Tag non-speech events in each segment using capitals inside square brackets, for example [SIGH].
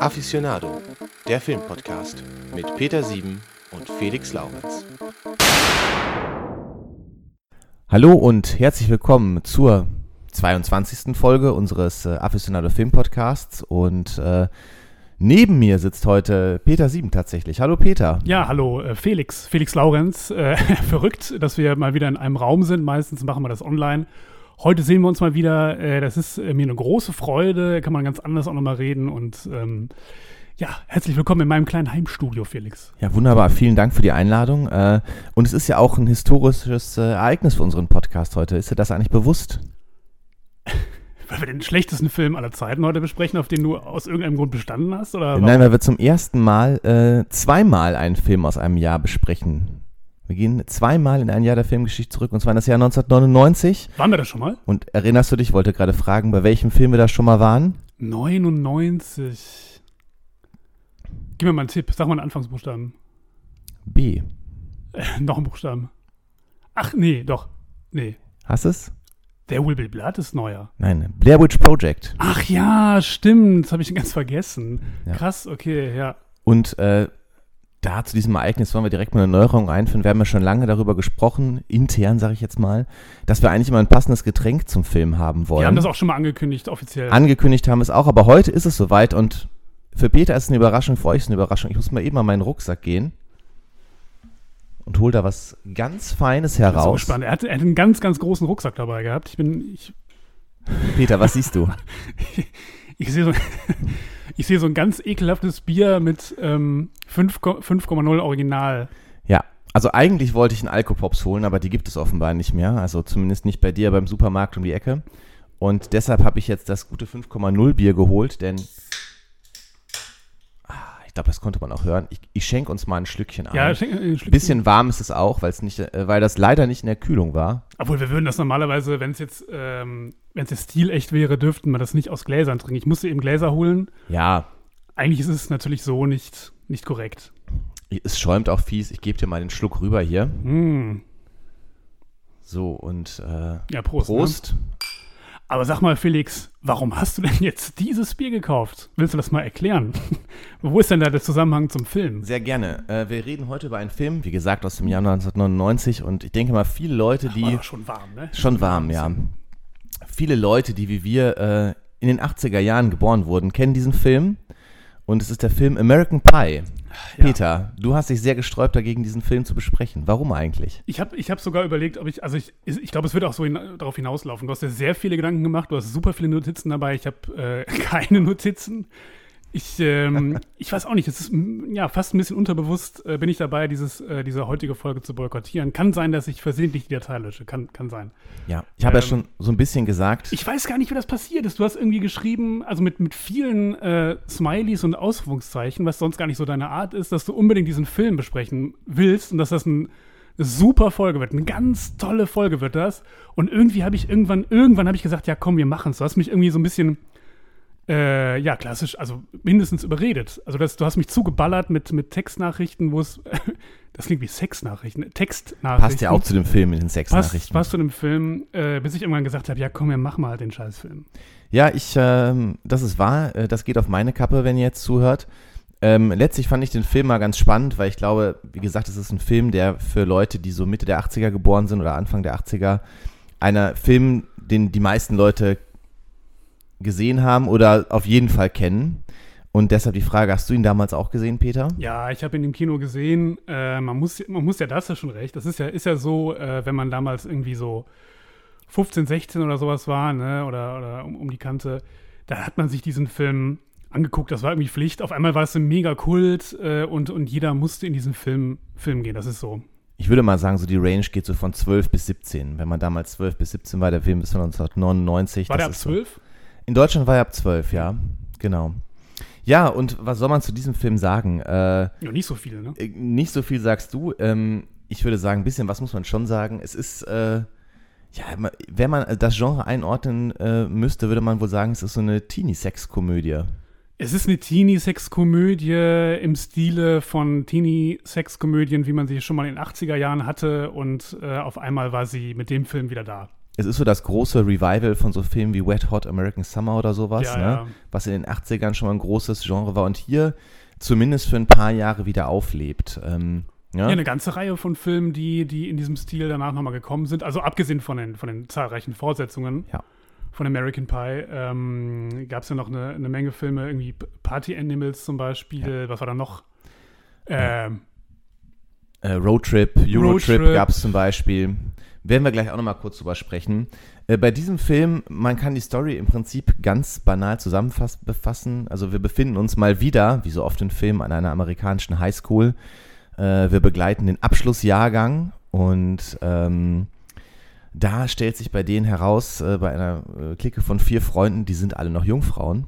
Aficionado, der Filmpodcast mit Peter Sieben und Felix Laurenz. Hallo und herzlich willkommen zur 22. Folge unseres äh, Aficionado Film Podcasts und äh, neben mir sitzt heute Peter Sieben tatsächlich. Hallo Peter. Ja, hallo äh, Felix, Felix Laurenz. Äh, [LAUGHS] verrückt, dass wir mal wieder in einem Raum sind. Meistens machen wir das online. Heute sehen wir uns mal wieder. Äh, das ist äh, mir eine große Freude. Kann man ganz anders auch nochmal reden und ähm, ja, herzlich willkommen in meinem kleinen Heimstudio, Felix. Ja, wunderbar. Vielen Dank für die Einladung. Äh, und es ist ja auch ein historisches Ereignis für unseren Podcast heute. Ist dir das eigentlich bewusst? [LAUGHS] Weil wir den schlechtesten Film aller Zeiten heute besprechen, auf den du aus irgendeinem Grund bestanden hast? Oder Nein, weil wir zum ersten Mal äh, zweimal einen Film aus einem Jahr besprechen. Wir gehen zweimal in ein Jahr der Filmgeschichte zurück, und zwar in das Jahr 1999. Waren wir das schon mal? Und erinnerst du dich, ich wollte gerade fragen, bei welchem Film wir da schon mal waren? 99. Gib mir mal einen Tipp. Sag mal einen Anfangsbuchstaben. B. Äh, [LAUGHS] noch einen Buchstaben. Ach, nee, doch. Nee. Hast es? Der Will Be Blood ist neuer. Nein, Blair Witch Project. Ach ja, stimmt. Das habe ich ganz vergessen. Ja. Krass, okay, ja. Und äh, da zu diesem Ereignis wollen wir direkt mal eine Neuerung einführen. Wir haben ja schon lange darüber gesprochen, intern sage ich jetzt mal, dass wir eigentlich immer ein passendes Getränk zum Film haben wollen. Wir haben das auch schon mal angekündigt, offiziell. Angekündigt haben es auch, aber heute ist es soweit und für Peter ist es eine Überraschung, für euch ist es eine Überraschung. Ich muss mal eben an meinen Rucksack gehen und hol da was ganz Feines ich bin so heraus. gespannt. Er hat, er hat einen ganz, ganz großen Rucksack dabei gehabt. Ich bin, ich, Peter, was siehst du? [LAUGHS] ich sehe so, [LAUGHS] ich sehe so ein ganz ekelhaftes Bier mit ähm, 5 Ko- 5,0 Original. Ja, also eigentlich wollte ich einen Alkopops holen, aber die gibt es offenbar nicht mehr. Also zumindest nicht bei dir beim Supermarkt um die Ecke. Und deshalb habe ich jetzt das gute 5,0 Bier geholt, denn ich glaube, das konnte man auch hören. Ich, ich schenke uns mal ein Schlückchen ein. Ja, äh, Schlückchen. Bisschen warm ist es auch, weil es nicht, äh, weil das leider nicht in der Kühlung war. Obwohl wir würden das normalerweise, wenn es jetzt, ähm, wenn es jetzt stilecht wäre, dürften wir das nicht aus Gläsern trinken. Ich musste eben Gläser holen. Ja, Eigentlich ist es natürlich so nicht, nicht korrekt. es schäumt auch fies. Ich gebe dir mal den Schluck rüber hier. Hm. So und äh, Ja, Prost. Ne? Aber sag mal, Felix, warum hast du denn jetzt dieses Bier gekauft? Willst du das mal erklären? [LAUGHS] Wo ist denn da der Zusammenhang zum Film? Sehr gerne. Äh, wir reden heute über einen Film, wie gesagt, aus dem Jahr 1999 und ich denke mal, viele Leute, die War doch schon warm, ne? Schon warm, ja. Viele Leute, die wie wir äh, in den 80er Jahren geboren wurden, kennen diesen Film. Und es ist der Film American Pie. Ja. Peter, du hast dich sehr gesträubt dagegen, diesen Film zu besprechen. Warum eigentlich? Ich habe ich hab sogar überlegt, ob ich, also ich, ich glaube, es wird auch so hin, darauf hinauslaufen. Du hast dir sehr viele Gedanken gemacht, du hast super viele Notizen dabei. Ich habe äh, [LAUGHS] keine Notizen. Ich, ähm, [LAUGHS] ich weiß auch nicht, es ist ja fast ein bisschen unterbewusst, äh, bin ich dabei, dieses, äh, diese heutige Folge zu boykottieren. Kann sein, dass ich versehentlich die Datei lösche. Kann, kann sein. Ja, ich habe ja Ähm, schon so ein bisschen gesagt. Ich weiß gar nicht, wie das passiert ist. Du hast irgendwie geschrieben, also mit, mit vielen äh, Smileys und Ausrufungszeichen, was sonst gar nicht so deine Art ist, dass du unbedingt diesen Film besprechen willst und dass das ein, eine super Folge wird. Eine ganz tolle Folge wird das. Und irgendwie habe ich irgendwann, irgendwann habe ich gesagt, ja komm, wir machen es. Du hast mich irgendwie so ein bisschen, äh, ja, klassisch, also mindestens überredet. Also das, du hast mich zugeballert mit, mit Textnachrichten, wo es, [LAUGHS] das klingt wie Sexnachrichten, Textnachrichten. Passt ja auch zu dem Film in den Passt, Sexnachrichten. passt zu dem Film, äh, bis ich irgendwann gesagt habe, ja komm, wir machen mal den Scheißfilm. Ja, ich, ähm, das ist wahr. Äh, das geht auf meine Kappe, wenn ihr jetzt zuhört. Ähm, letztlich fand ich den Film mal ganz spannend, weil ich glaube, wie gesagt, es ist ein Film, der für Leute, die so Mitte der 80er geboren sind oder Anfang der 80er, einer Film, den die meisten Leute gesehen haben oder auf jeden Fall kennen. Und deshalb die Frage, hast du ihn damals auch gesehen, Peter? Ja, ich habe ihn im Kino gesehen. Äh, man, muss, man muss ja, das ja schon recht. Das ist ja, ist ja so, äh, wenn man damals irgendwie so 15, 16 oder sowas war, ne, oder, oder um, um die Kante, da hat man sich diesen Film angeguckt. Das war irgendwie Pflicht. Auf einmal war es ein mega Kult äh, und, und jeder musste in diesen Film, Film gehen. Das ist so. Ich würde mal sagen, so die Range geht so von 12 bis 17. Wenn man damals 12 bis 17 war, der Film ist von 1999. War der ab ist so- 12? In Deutschland war er ab 12, ja. Genau. Ja, und was soll man zu diesem Film sagen? Äh, Ja, nicht so viel, ne? äh, nicht so viel sagst du. Ähm, ich würde sagen, ein bisschen was muss man schon sagen. Es ist, äh, ja, wenn man das Genre einordnen äh, müsste, würde man wohl sagen, es ist so eine Teenie-Sex-Komödie. Es ist eine Teenie-Sex-Komödie im Stile von Teenie-Sex-Komödien, wie man sie schon mal in den 80er Jahren hatte. Und äh, auf einmal war sie mit dem Film wieder da. Es ist so das große Revival von so Filmen wie Wet Hot American Summer oder sowas, Ja, ne? ja. was in den 80ern schon mal ein großes Genre war und hier zumindest für ein paar Jahre wieder auflebt. Ähm, ja? Ja, eine ganze Reihe von Filmen, die, die in diesem Stil danach nochmal gekommen sind. Also abgesehen von den, von den zahlreichen Fortsetzungen von American Pie, ähm, gab es ja noch eine, eine Menge Filme, irgendwie Party Animals zum Beispiel. Was war da noch? Ähm, Äh, Roadtrip, Eurotrip Roadtrip. gab es zum Beispiel. Werden wir gleich auch nochmal kurz drüber sprechen. Äh, bei diesem Film, man kann die Story im Prinzip ganz banal zusammenfassen. Also wir befinden uns mal wieder, wie so oft in Filmen, an einer amerikanischen Highschool. Äh, wir begleiten den Abschlussjahrgang und ähm, da stellt sich bei denen heraus, äh, bei einer äh, Clique von vier Freunden, die sind alle noch Jungfrauen.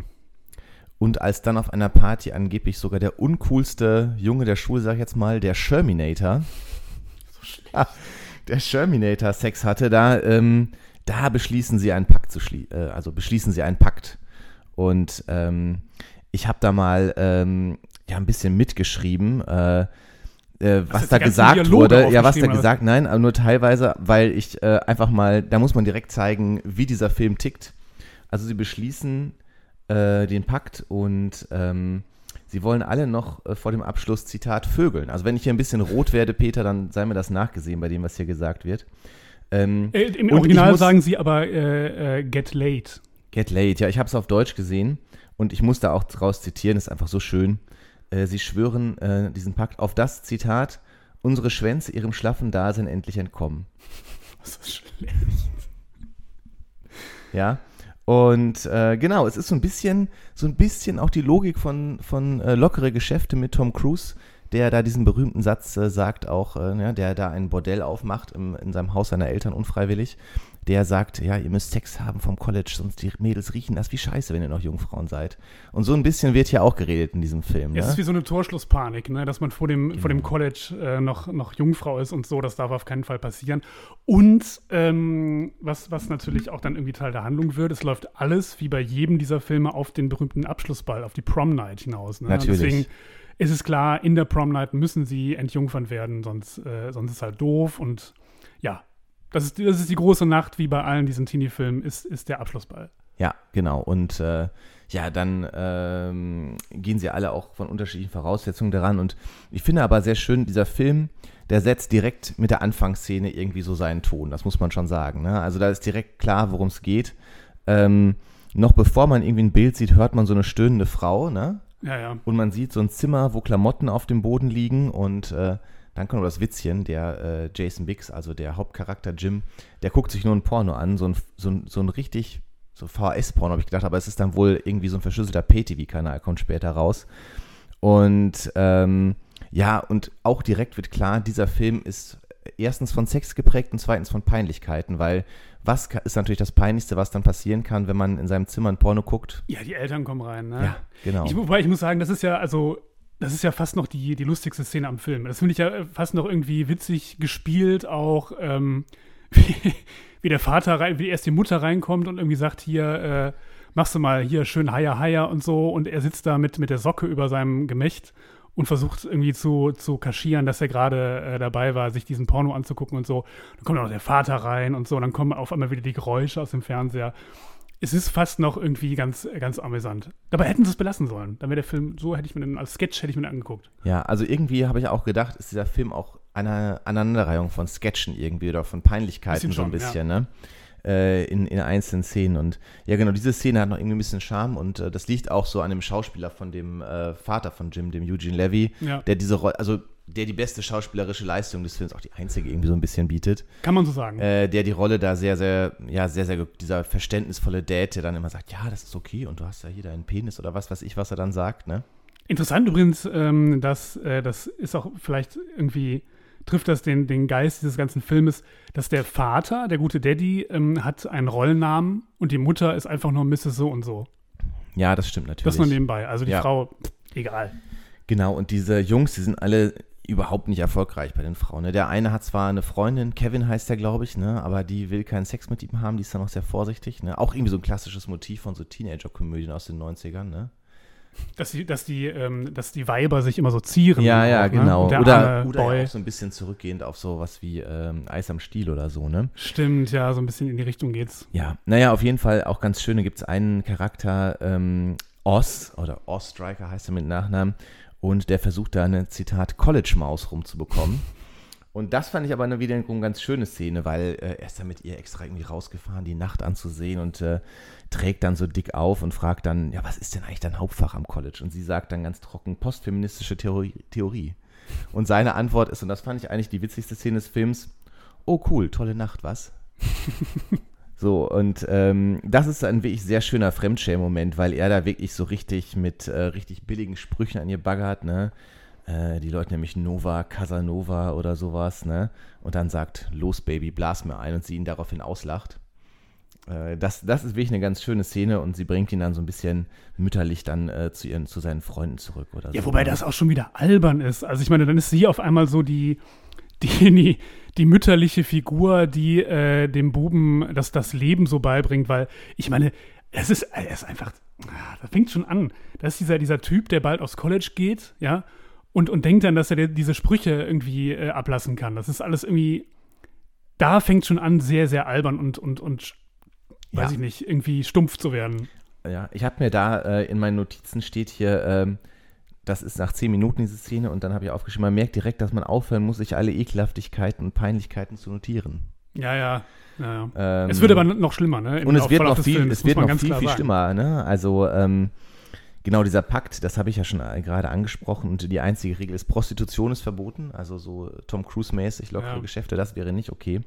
Und als dann auf einer Party angeblich sogar der uncoolste Junge der Schule, sag ich jetzt mal, der Sherminator, ja, [LAUGHS] der Sherminator Sex hatte, da, ähm, da beschließen sie einen Pakt zu schließen, äh, also beschließen sie einen Pakt. Und ähm, ich habe da mal ähm, ja ein bisschen mitgeschrieben, äh, äh, was da gesagt Dialoge wurde. Ja, was da gesagt, nein, aber nur teilweise, weil ich äh, einfach mal, da muss man direkt zeigen, wie dieser Film tickt. Also sie beschließen äh, den Pakt und ähm, sie wollen alle noch äh, vor dem Abschluss, Zitat, vögeln. Also wenn ich hier ein bisschen rot werde, Peter, dann sei mir das nachgesehen bei dem, was hier gesagt wird. Ähm, äh, Im Original muss- sagen sie aber äh, äh, Get Late. Get Late, ja, ich habe es auf Deutsch gesehen und ich muss da auch draus zitieren, ist einfach so schön. Äh, sie schwören äh, diesen Pakt auf das Zitat, unsere Schwänze ihrem schlaffen Dasein endlich entkommen. Das ist schlecht. Ja. Und äh, genau, es ist so ein bisschen, so ein bisschen auch die Logik von, von äh, lockere Geschäfte mit Tom Cruise, der da diesen berühmten Satz äh, sagt, auch, äh, ja, der da ein Bordell aufmacht im, in seinem Haus seiner Eltern unfreiwillig. Der sagt, ja, ihr müsst Sex haben vom College, sonst die Mädels riechen das wie Scheiße, wenn ihr noch Jungfrauen seid. Und so ein bisschen wird hier auch geredet in diesem Film. Es Ne? ist wie so eine Torschlusspanik, ne? dass man vor dem, vor dem College äh, noch, noch Jungfrau ist und so. Das darf auf keinen Fall passieren. Und ähm, was, was natürlich auch dann irgendwie Teil der Handlung wird, es läuft alles wie bei jedem dieser Filme auf den berühmten Abschlussball, auf die Prom Night hinaus. Ne? Natürlich. Deswegen ist es klar, in der Prom Night müssen sie entjungfern werden, sonst, äh, sonst ist es halt doof. Und ja, das ist, das ist die große Nacht, wie bei allen diesen Teenie-Filmen, ist, ist der Abschlussball. Ja, genau. Und äh, ja, dann ähm, gehen sie alle auch von unterschiedlichen Voraussetzungen daran. Und ich finde aber sehr schön, dieser Film, der setzt direkt mit der Anfangsszene irgendwie so seinen Ton. Das muss man schon sagen. Ne? Also da ist direkt klar, worum es geht. Ähm, noch bevor man irgendwie ein Bild sieht, hört man so eine stöhnende Frau, ne? Ja, ja. Und man sieht so ein Zimmer, wo Klamotten auf dem Boden liegen und äh, dann kommt das Witzchen, der äh, Jason Biggs, also der Hauptcharakter Jim, der guckt sich nur ein Porno an, so ein, so ein, so ein richtig, so VHS-Porno habe ich gedacht, aber es ist dann wohl irgendwie so ein verschlüsselter Pay-TV-Kanal, kommt später raus. Und ähm, ja, und auch direkt wird klar, dieser Film ist erstens von Sex geprägt und zweitens von Peinlichkeiten, weil was ist natürlich das Peinlichste, was dann passieren kann, wenn man in seinem Zimmer ein Porno guckt? Ja, die Eltern kommen rein, ne? Ja, genau. Ich, wobei ich muss sagen, das ist ja, also, das ist ja fast noch die, die lustigste Szene am Film. Das finde ich ja fast noch irgendwie witzig gespielt, auch ähm, [LAUGHS] wie, wie der Vater rein, wie erst die Mutter reinkommt und irgendwie sagt, hier, äh, machst du mal hier schön Haier, Haier und so. Und er sitzt da mit, mit der Socke über seinem Gemächt und versucht irgendwie zu, zu kaschieren, dass er gerade äh, dabei war, sich diesen Porno anzugucken und so. Dann kommt auch der Vater rein und so. Dann kommen auf einmal wieder die Geräusche aus dem Fernseher es ist fast noch irgendwie ganz, ganz amüsant. Dabei hätten sie es belassen sollen. Dann wäre der Film, so hätte ich mir den, als Sketch hätte ich mir den angeguckt. Ja, also irgendwie habe ich auch gedacht, ist dieser Film auch eine Aneinanderreihung von Sketchen irgendwie oder von Peinlichkeiten Bisschen so ein schon, bisschen, ne? Äh, in, in einzelnen Szenen. Und ja, genau, diese Szene hat noch irgendwie ein bisschen Charme und äh, das liegt auch so an dem Schauspieler von dem äh, Vater von Jim, dem Eugene Levy, Ja. der diese Rolle, also der die beste schauspielerische Leistung des Films, auch die einzige irgendwie so ein bisschen bietet. Kann man so sagen. Äh, der die Rolle da sehr, sehr, ja, sehr, sehr, dieser verständnisvolle Dad, der dann immer sagt, ja, das ist okay und du hast ja hier deinen Penis oder was weiß ich, was er dann sagt, ne? Interessant übrigens, ähm, dass äh, das ist auch vielleicht irgendwie trifft das den, den Geist dieses ganzen Filmes, dass der Vater, der gute Daddy, ähm, hat einen Rollennamen und die Mutter ist einfach nur Mrs. So und so. Ja, das stimmt natürlich. Das nur nebenbei. Also die Ja. Frau, egal. Genau, und diese Jungs, die sind alle überhaupt nicht erfolgreich bei den Frauen. Ne? Der eine hat zwar eine Freundin, Kevin heißt der, glaube ich, ne? aber die will keinen Sex mit ihm haben, die ist dann auch sehr vorsichtig. Ne? Auch irgendwie so ein klassisches Motiv von so Teenager-Komödien aus den 90ern. Ne? Dass die, dass die, ähm, dass die Weiber sich immer so zieren. Ja, ja, auch, ne? genau. Der oder oder ja auch so ein bisschen zurückgehend auf sowas wie ähm, Eis am Stiel oder so, ne? Stimmt, ja, so ein bisschen in die Richtung geht's. Ja, naja, auf jeden Fall auch ganz schön. Da gibt es einen Charakter, ähm, Oz, oder Oz Striker heißt er mit Nachnamen, und der versucht da eine, Zitat, College-Maus rumzubekommen. Und das fand ich aber eine wiederum ganz schöne Szene, weil äh, er ist dann mit ihr extra irgendwie rausgefahren, die Nacht anzusehen und äh, trägt dann so dick auf und fragt dann, ja, was ist denn eigentlich dein Hauptfach am College? Und sie sagt dann ganz trocken, postfeministische Theorie. Theorie. Und seine Antwort ist, und das fand ich eigentlich die witzigste Szene des Films, oh cool, tolle Nacht, was? So, und ähm, das ist ein wirklich sehr schöner Fremdschämen-Moment, weil er da wirklich so richtig mit äh, richtig billigen Sprüchen an ihr baggert, ne? Äh, die Leute nämlich Nova, Casanova oder sowas, ne? Und dann sagt, los Baby, blas mir ein und sie ihn daraufhin auslacht. Äh, das, das ist wirklich eine ganz schöne Szene und sie bringt ihn dann so ein bisschen mütterlich dann äh, zu, ihren, zu seinen Freunden zurück oder so. Ja, wobei ne? das auch schon wieder albern ist. Also ich meine, dann ist sie auf einmal so die, [LAUGHS] die, die, mütterliche Figur, die äh, dem Buben das, das Leben so beibringt, weil ich meine, es ist, er ist einfach, ah, das fängt schon an. Das ist dieser, dieser Typ, der bald aufs College geht, ja, und, und denkt dann, dass er diese Sprüche irgendwie äh, ablassen kann. Das ist alles irgendwie, da fängt schon an, sehr, sehr albern und, und, und weiß Ja. ich nicht, irgendwie stumpf zu werden. Ja, ich habe mir da äh, in meinen Notizen steht hier, ähm, das ist nach zehn Minuten diese Szene und dann habe ich aufgeschrieben, man merkt direkt, dass man aufhören muss, sich alle Ekelhaftigkeiten und Peinlichkeiten zu notieren. Ja, ja. ja, ja. Ähm, es wird aber noch schlimmer, ne? Im und es wird noch viel, Films, es wird noch viel, viel schlimmer. Ne? Also ähm, genau dieser Pakt, das habe ich ja schon äh, gerade angesprochen und die einzige Regel ist, Prostitution ist verboten, also so Tom Cruise-mäßig lockere Ja. Geschäfte, das wäre nicht okay.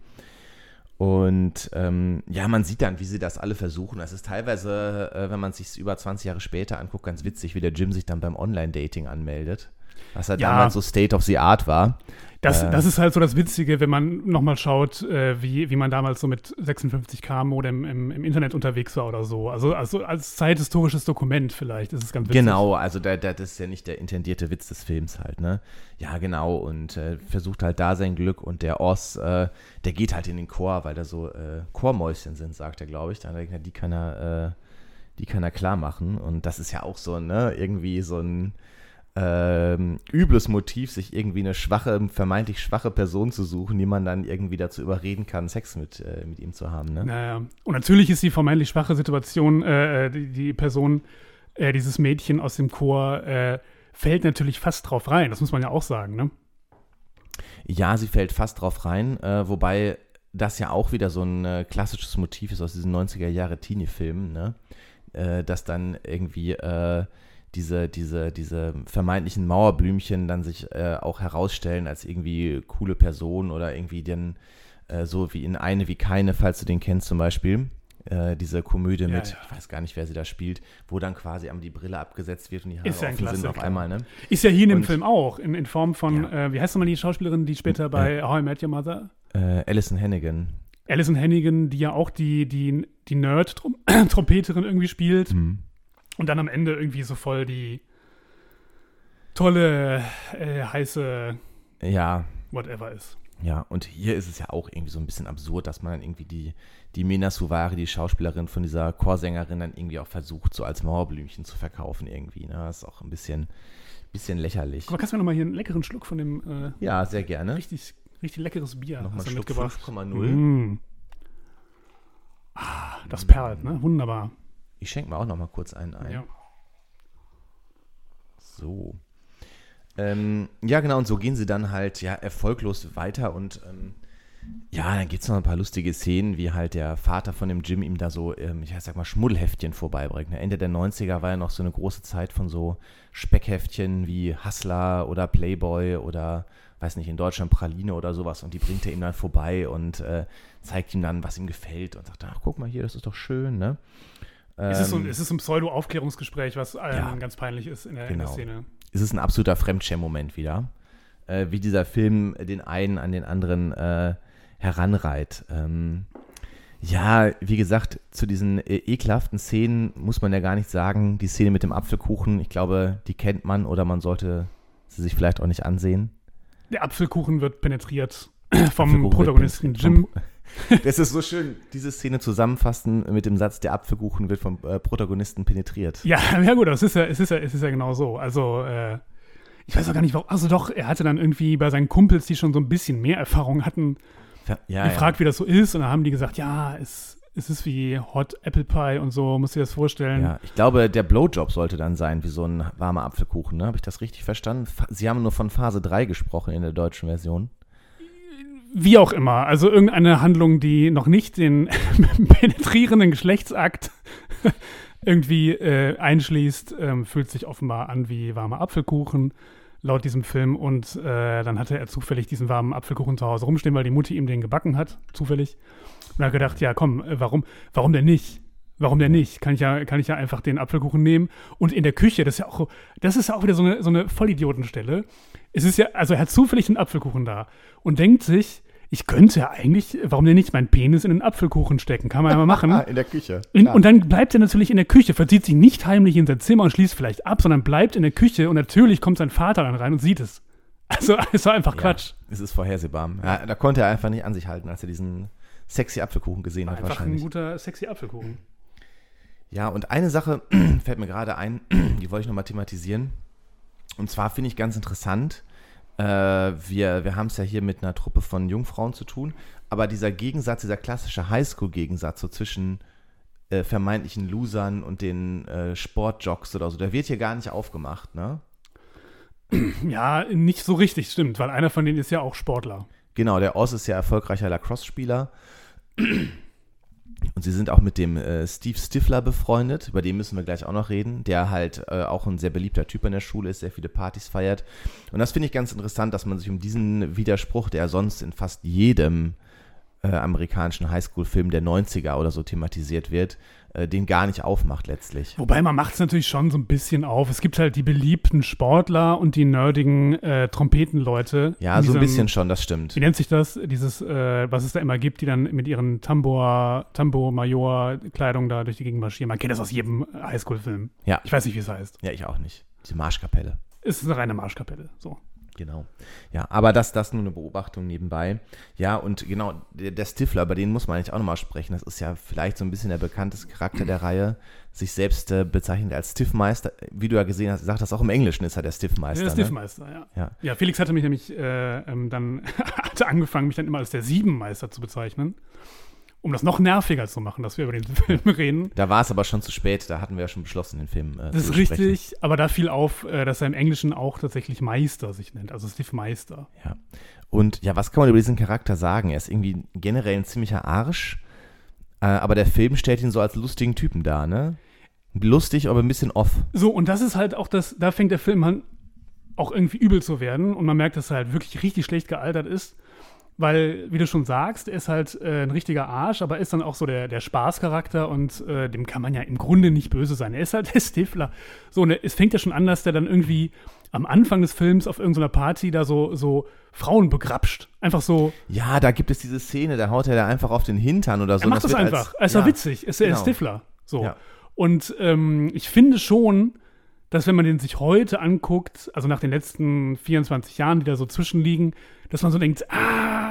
Und ähm, ja, man sieht dann, wie sie das alle versuchen. Es ist teilweise, äh, wenn man es sich über 20 Jahre später anguckt, ganz witzig, wie der Jim sich dann beim Online-Dating anmeldet. Was halt Ja. damals so State of the Art war. Das, Äh. das ist halt so das Witzige, wenn man nochmal schaut, äh, wie, wie man damals so mit 56 km oder im, im, Internet unterwegs war oder so. Also, also als zeithistorisches Dokument vielleicht ist es ganz witzig. Genau, also da, da, das ist ja nicht der intendierte Witz des Films halt, ne? Ja, genau, und äh, versucht halt da sein Glück und der Oz, äh, der geht halt in den Chor, weil da so äh, Chormäuschen sind, sagt er, glaube ich. Da denkt er, die kann er, äh, die kann er klar machen. Und das ist ja auch so, ne, irgendwie so ein ähm, übles Motiv, sich irgendwie eine schwache, vermeintlich schwache Person zu suchen, die man dann irgendwie dazu überreden kann, Sex mit, äh, mit ihm zu haben, ne? Naja. Und natürlich ist die vermeintlich schwache Situation, äh, die, die Person, äh, dieses Mädchen aus dem Chor, äh, fällt natürlich fast drauf rein. Das muss man ja auch sagen, ne? Ja, sie fällt fast drauf rein, äh, wobei das ja auch wieder so ein äh, klassisches Motiv ist aus diesen 90er Jahre Teenie-Filmen, ne? Äh, dass dann irgendwie äh, diese, diese, diese vermeintlichen Mauerblümchen dann sich äh, auch herausstellen als irgendwie coole Personen oder irgendwie dann äh, so wie in eine wie keine, falls du den kennst zum Beispiel. Äh, diese Komödie Ja, mit, ja. ich weiß gar nicht, wer sie da spielt, wo dann quasi einmal die Brille abgesetzt wird und die Haare Ist ja offen sind auf einmal, ne? Ist ja hier in dem Und- Film auch, in, in Form von, äh, wie heißt nochmal die Schauspielerin, die später bei How I Met Your Mother Äh, Alison Hannigan. Alison Hannigan, die ja auch die, die, die Nerd-Trompeterin [CLEARS THROAT] irgendwie spielt Mhm. Und dann am Ende irgendwie so voll die tolle, äh, heiße Ja, Whatever ist. Ja, und hier ist es ja auch irgendwie so ein bisschen absurd, dass man dann irgendwie die, die Mena Suvari, die Schauspielerin von dieser Chorsängerin, dann irgendwie auch versucht, so als Mauerblümchen zu verkaufen irgendwie. Ne? Das ist auch ein bisschen, bisschen lächerlich. Aber kannst du mir nochmal hier einen leckeren Schluck von dem äh, Ja, sehr gerne. richtig, richtig leckeres Bier Nochmal hast du mitgebracht? 5,0. Mm. Ah, das perlt, ne? Wunderbar. Ich schenke mir auch nochmal kurz einen ein. Ja. So. Ähm, ja, genau, und so gehen sie dann halt ja erfolglos weiter und ähm, ja, dann gibt es noch ein paar lustige Szenen, wie halt der Vater von dem Jim ihm da so, ähm, ich sag mal, Schmuddelheftchen vorbeibringt. Ne? Ende der 90er war ja noch so eine große Zeit von so Speckheftchen wie Hustler oder Playboy oder, weiß nicht, in Deutschland Praline oder sowas und die bringt er ihm dann vorbei und äh, zeigt ihm dann, was ihm gefällt und sagt, ach, guck mal hier, das ist doch schön, ne? Es ist so, Ähm, es ist so ein Pseudo-Aufklärungsgespräch, was allen Ja. ganz peinlich ist in der, in der Genau. Szene. es ist ein absoluter Fremdschäm-Moment wieder. Äh, wie dieser Film den einen an den anderen äh, heranreiht. Ähm, ja, wie gesagt, zu diesen äh, ekelhaften Szenen muss man ja gar nicht sagen. Die Szene mit dem Apfelkuchen, ich glaube, die kennt man oder man sollte sie sich vielleicht auch nicht ansehen. Der Apfelkuchen wird penetriert [CLEARS THROAT] vom Protagonisten Jim. [LAUGHS] Das ist so schön, diese Szene zusammenfassen mit dem Satz, der Apfelkuchen wird vom äh, Protagonisten penetriert. Ja, [LAUGHS] ja gut, es ist ja, es ist ja, es ist ja genau so. Also, äh, ich weiß auch gar nicht, warum. Also doch, er hatte dann irgendwie bei seinen Kumpels, die schon so ein bisschen mehr Erfahrung hatten, Ja, gefragt, wie das so ist. Und dann haben die gesagt, ja, es, es ist wie Hot Apple Pie und so, musst du dir das vorstellen. Ja, ich glaube, der Blowjob sollte dann sein, wie so ein warmer Apfelkuchen, ne? Habe ich das richtig verstanden? Sie haben nur von Phase 3 gesprochen in der deutschen Version. Wie auch immer. Also irgendeine Handlung, die noch nicht den [LAUGHS] penetrierenden Geschlechtsakt [LAUGHS] irgendwie äh, einschließt, ähm, fühlt sich offenbar an wie warmer Apfelkuchen, laut diesem Film. Und äh, dann hatte er zufällig diesen warmen Apfelkuchen zu Hause rumstehen, weil die Mutti ihm den gebacken hat, zufällig. Und hat gedacht, ja komm, äh, warum, warum denn nicht? Warum denn nicht? Kann ich ja, kann ich ja einfach den Apfelkuchen nehmen. Und in der Küche, das ist ja auch, das ist ja auch wieder so eine, so eine Vollidiotenstelle. Es ist ja, also er hat zufällig einen Apfelkuchen da und denkt sich, ich könnte ja eigentlich, warum denn nicht meinen Penis in einen Apfelkuchen stecken? Kann man ja mal machen. [LAUGHS] Ah, in der Küche. In, und dann bleibt er natürlich in der Küche, verzieht sich nicht heimlich in sein Zimmer und schließt vielleicht ab, sondern bleibt in der Küche und natürlich kommt sein Vater dann rein und sieht es. [LAUGHS] Also es war einfach Quatsch. Ja, es ist vorhersehbar. Ja, da konnte er einfach nicht an sich halten, als er diesen sexy Apfelkuchen gesehen hat Einfach ein wahrscheinlich. guter, sexy Apfelkuchen. Ja, und eine Sache [CLEARS THROAT] fällt mir gerade ein, [CLEARS THROAT] die wollte ich nochmal thematisieren. Und zwar finde ich ganz interessant, äh, wir, wir haben es ja hier mit einer Truppe von Jungfrauen zu tun, aber dieser Gegensatz, dieser klassische Highschool-Gegensatz so zwischen äh, vermeintlichen Losern und den äh, Sportjocks oder so, der wird hier gar nicht aufgemacht, ne? [CLEARS THROAT] Ja, nicht so richtig, stimmt, weil einer von denen ist ja auch Sportler. Genau, der Oz ist ja erfolgreicher Lacrosse-Spieler. Und sie sind auch mit dem äh, Steve Stifler befreundet, über den müssen wir gleich auch noch reden, der halt äh, auch ein sehr beliebter Typ in der Schule ist, sehr viele Partys feiert. Und das finde ich ganz interessant, dass man sich um diesen Widerspruch, der sonst in fast jedem äh, amerikanischen Highschool-Film der 90er oder so thematisiert wird, äh, den gar nicht aufmacht letztlich. Wobei man macht es natürlich schon so ein bisschen auf. Es gibt halt die beliebten Sportler und die nerdigen äh, Trompetenleute. Ja, so ein bisschen schon, das stimmt. Wie nennt sich das? Dieses, äh, was es da immer gibt, die dann mit ihren Tambor, Tambo-Major-Kleidung da durch die Gegend marschieren. Man kennt das aus jedem Highschool-Film. Ja. Ich weiß nicht, wie es heißt. Ja, ich auch nicht. Die Marschkapelle. Es ist eine reine Marschkapelle. So. Genau. Ja, aber das, das nur eine Beobachtung nebenbei. Ja, und genau, der, der Stifler, über den muss man eigentlich auch nochmal sprechen. Das ist ja vielleicht so ein bisschen der bekannteste Charakter der Reihe. Sich selbst äh, bezeichnet als Stiffmeister. Wie du ja gesehen hast, sagt das auch im Englischen, ist er der Stiffmeister. Der ne? Stiffmeister, ja. Ja. Ja, Felix hatte mich nämlich äh, ähm, dann, [LAUGHS] hatte angefangen, mich dann immer als der Siebenmeister zu bezeichnen. Um das noch nerviger zu machen, dass wir über den [LAUGHS] Film reden. Da war es aber schon zu spät, da hatten wir ja schon beschlossen, den Film äh, Das zu ist besprechen. richtig, aber da fiel auf, äh, dass er im Englischen auch tatsächlich Meister sich nennt, also Steve Meister. Ja. Und ja, was kann man über diesen Charakter sagen? Er ist irgendwie generell ein ziemlicher Arsch, äh, aber der Film stellt ihn so als lustigen Typen dar, ne? Lustig, aber ein bisschen off. So, und das ist halt auch das, da fängt der Film an, auch irgendwie übel zu werden und man merkt, dass er halt wirklich richtig schlecht gealtert ist. Weil, wie du schon sagst, er ist halt äh, ein richtiger Arsch, aber ist dann auch so der, der Spaßcharakter und äh, dem kann man ja im Grunde nicht böse sein. Er ist halt [LAUGHS] der Stifler. So, und es fängt ja schon an, dass der dann irgendwie am Anfang des Films auf irgendeiner Party da so, so Frauen begrapscht. Einfach so, Ja, da gibt es diese Szene, da haut er da einfach auf den Hintern oder so. er macht das, wird einfach. Als, es ist ja witzig. Es ist genau. der Stifler. So. Ja. Und ähm, ich finde schon, dass wenn man den sich heute anguckt, also nach den letzten 24 Jahren, die da so zwischenliegen, dass man so denkt, ah,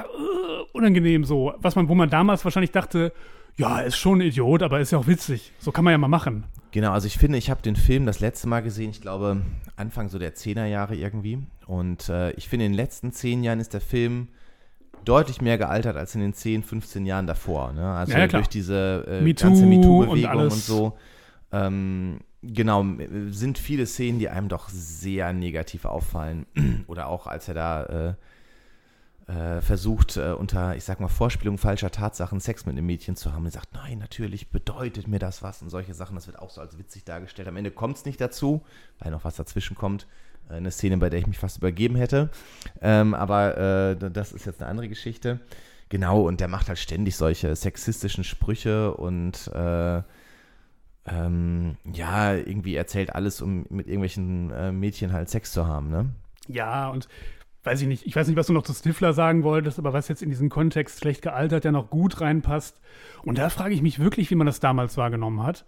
unangenehm so. Was man, wo man damals wahrscheinlich dachte, ja, ist schon ein Idiot, aber ist ja auch witzig. So kann man ja mal machen. Genau, also ich finde, ich habe den Film das letzte Mal gesehen, ich glaube Anfang so der 10er Jahre irgendwie. Und äh, ich finde, in den letzten 10 Jahren ist der Film deutlich mehr gealtert als in den 10, 15 Jahren davor. Ne? Also Ja, ja, durch diese äh, MeToo ganze und MeToo-Bewegung und, alles. so. Ähm, genau, sind viele Szenen, die einem doch sehr negativ auffallen. [CLEARS THROAT] Oder auch als er da äh, äh, versucht, äh, unter, ich sag mal, Vorspielung falscher Tatsachen Sex mit einem Mädchen zu haben. Und sagt, nein, natürlich bedeutet mir das was und solche Sachen. Das wird auch so als witzig dargestellt. Am Ende kommt es nicht dazu, weil noch was dazwischen kommt. Äh, Eine Szene, bei der ich mich fast übergeben hätte. Ähm, aber äh, das ist jetzt eine andere Geschichte. Genau, und der macht halt ständig solche sexistischen Sprüche und äh, ähm, ja, irgendwie erzählt alles, um mit irgendwelchen äh, Mädchen halt Sex zu haben, ne? Ja, und weiß ich nicht, ich weiß nicht, was du noch zu Stifler sagen wolltest, aber was jetzt in diesen Kontext schlecht gealtert, der noch gut reinpasst. Und da frage ich mich wirklich, wie man das damals wahrgenommen hat.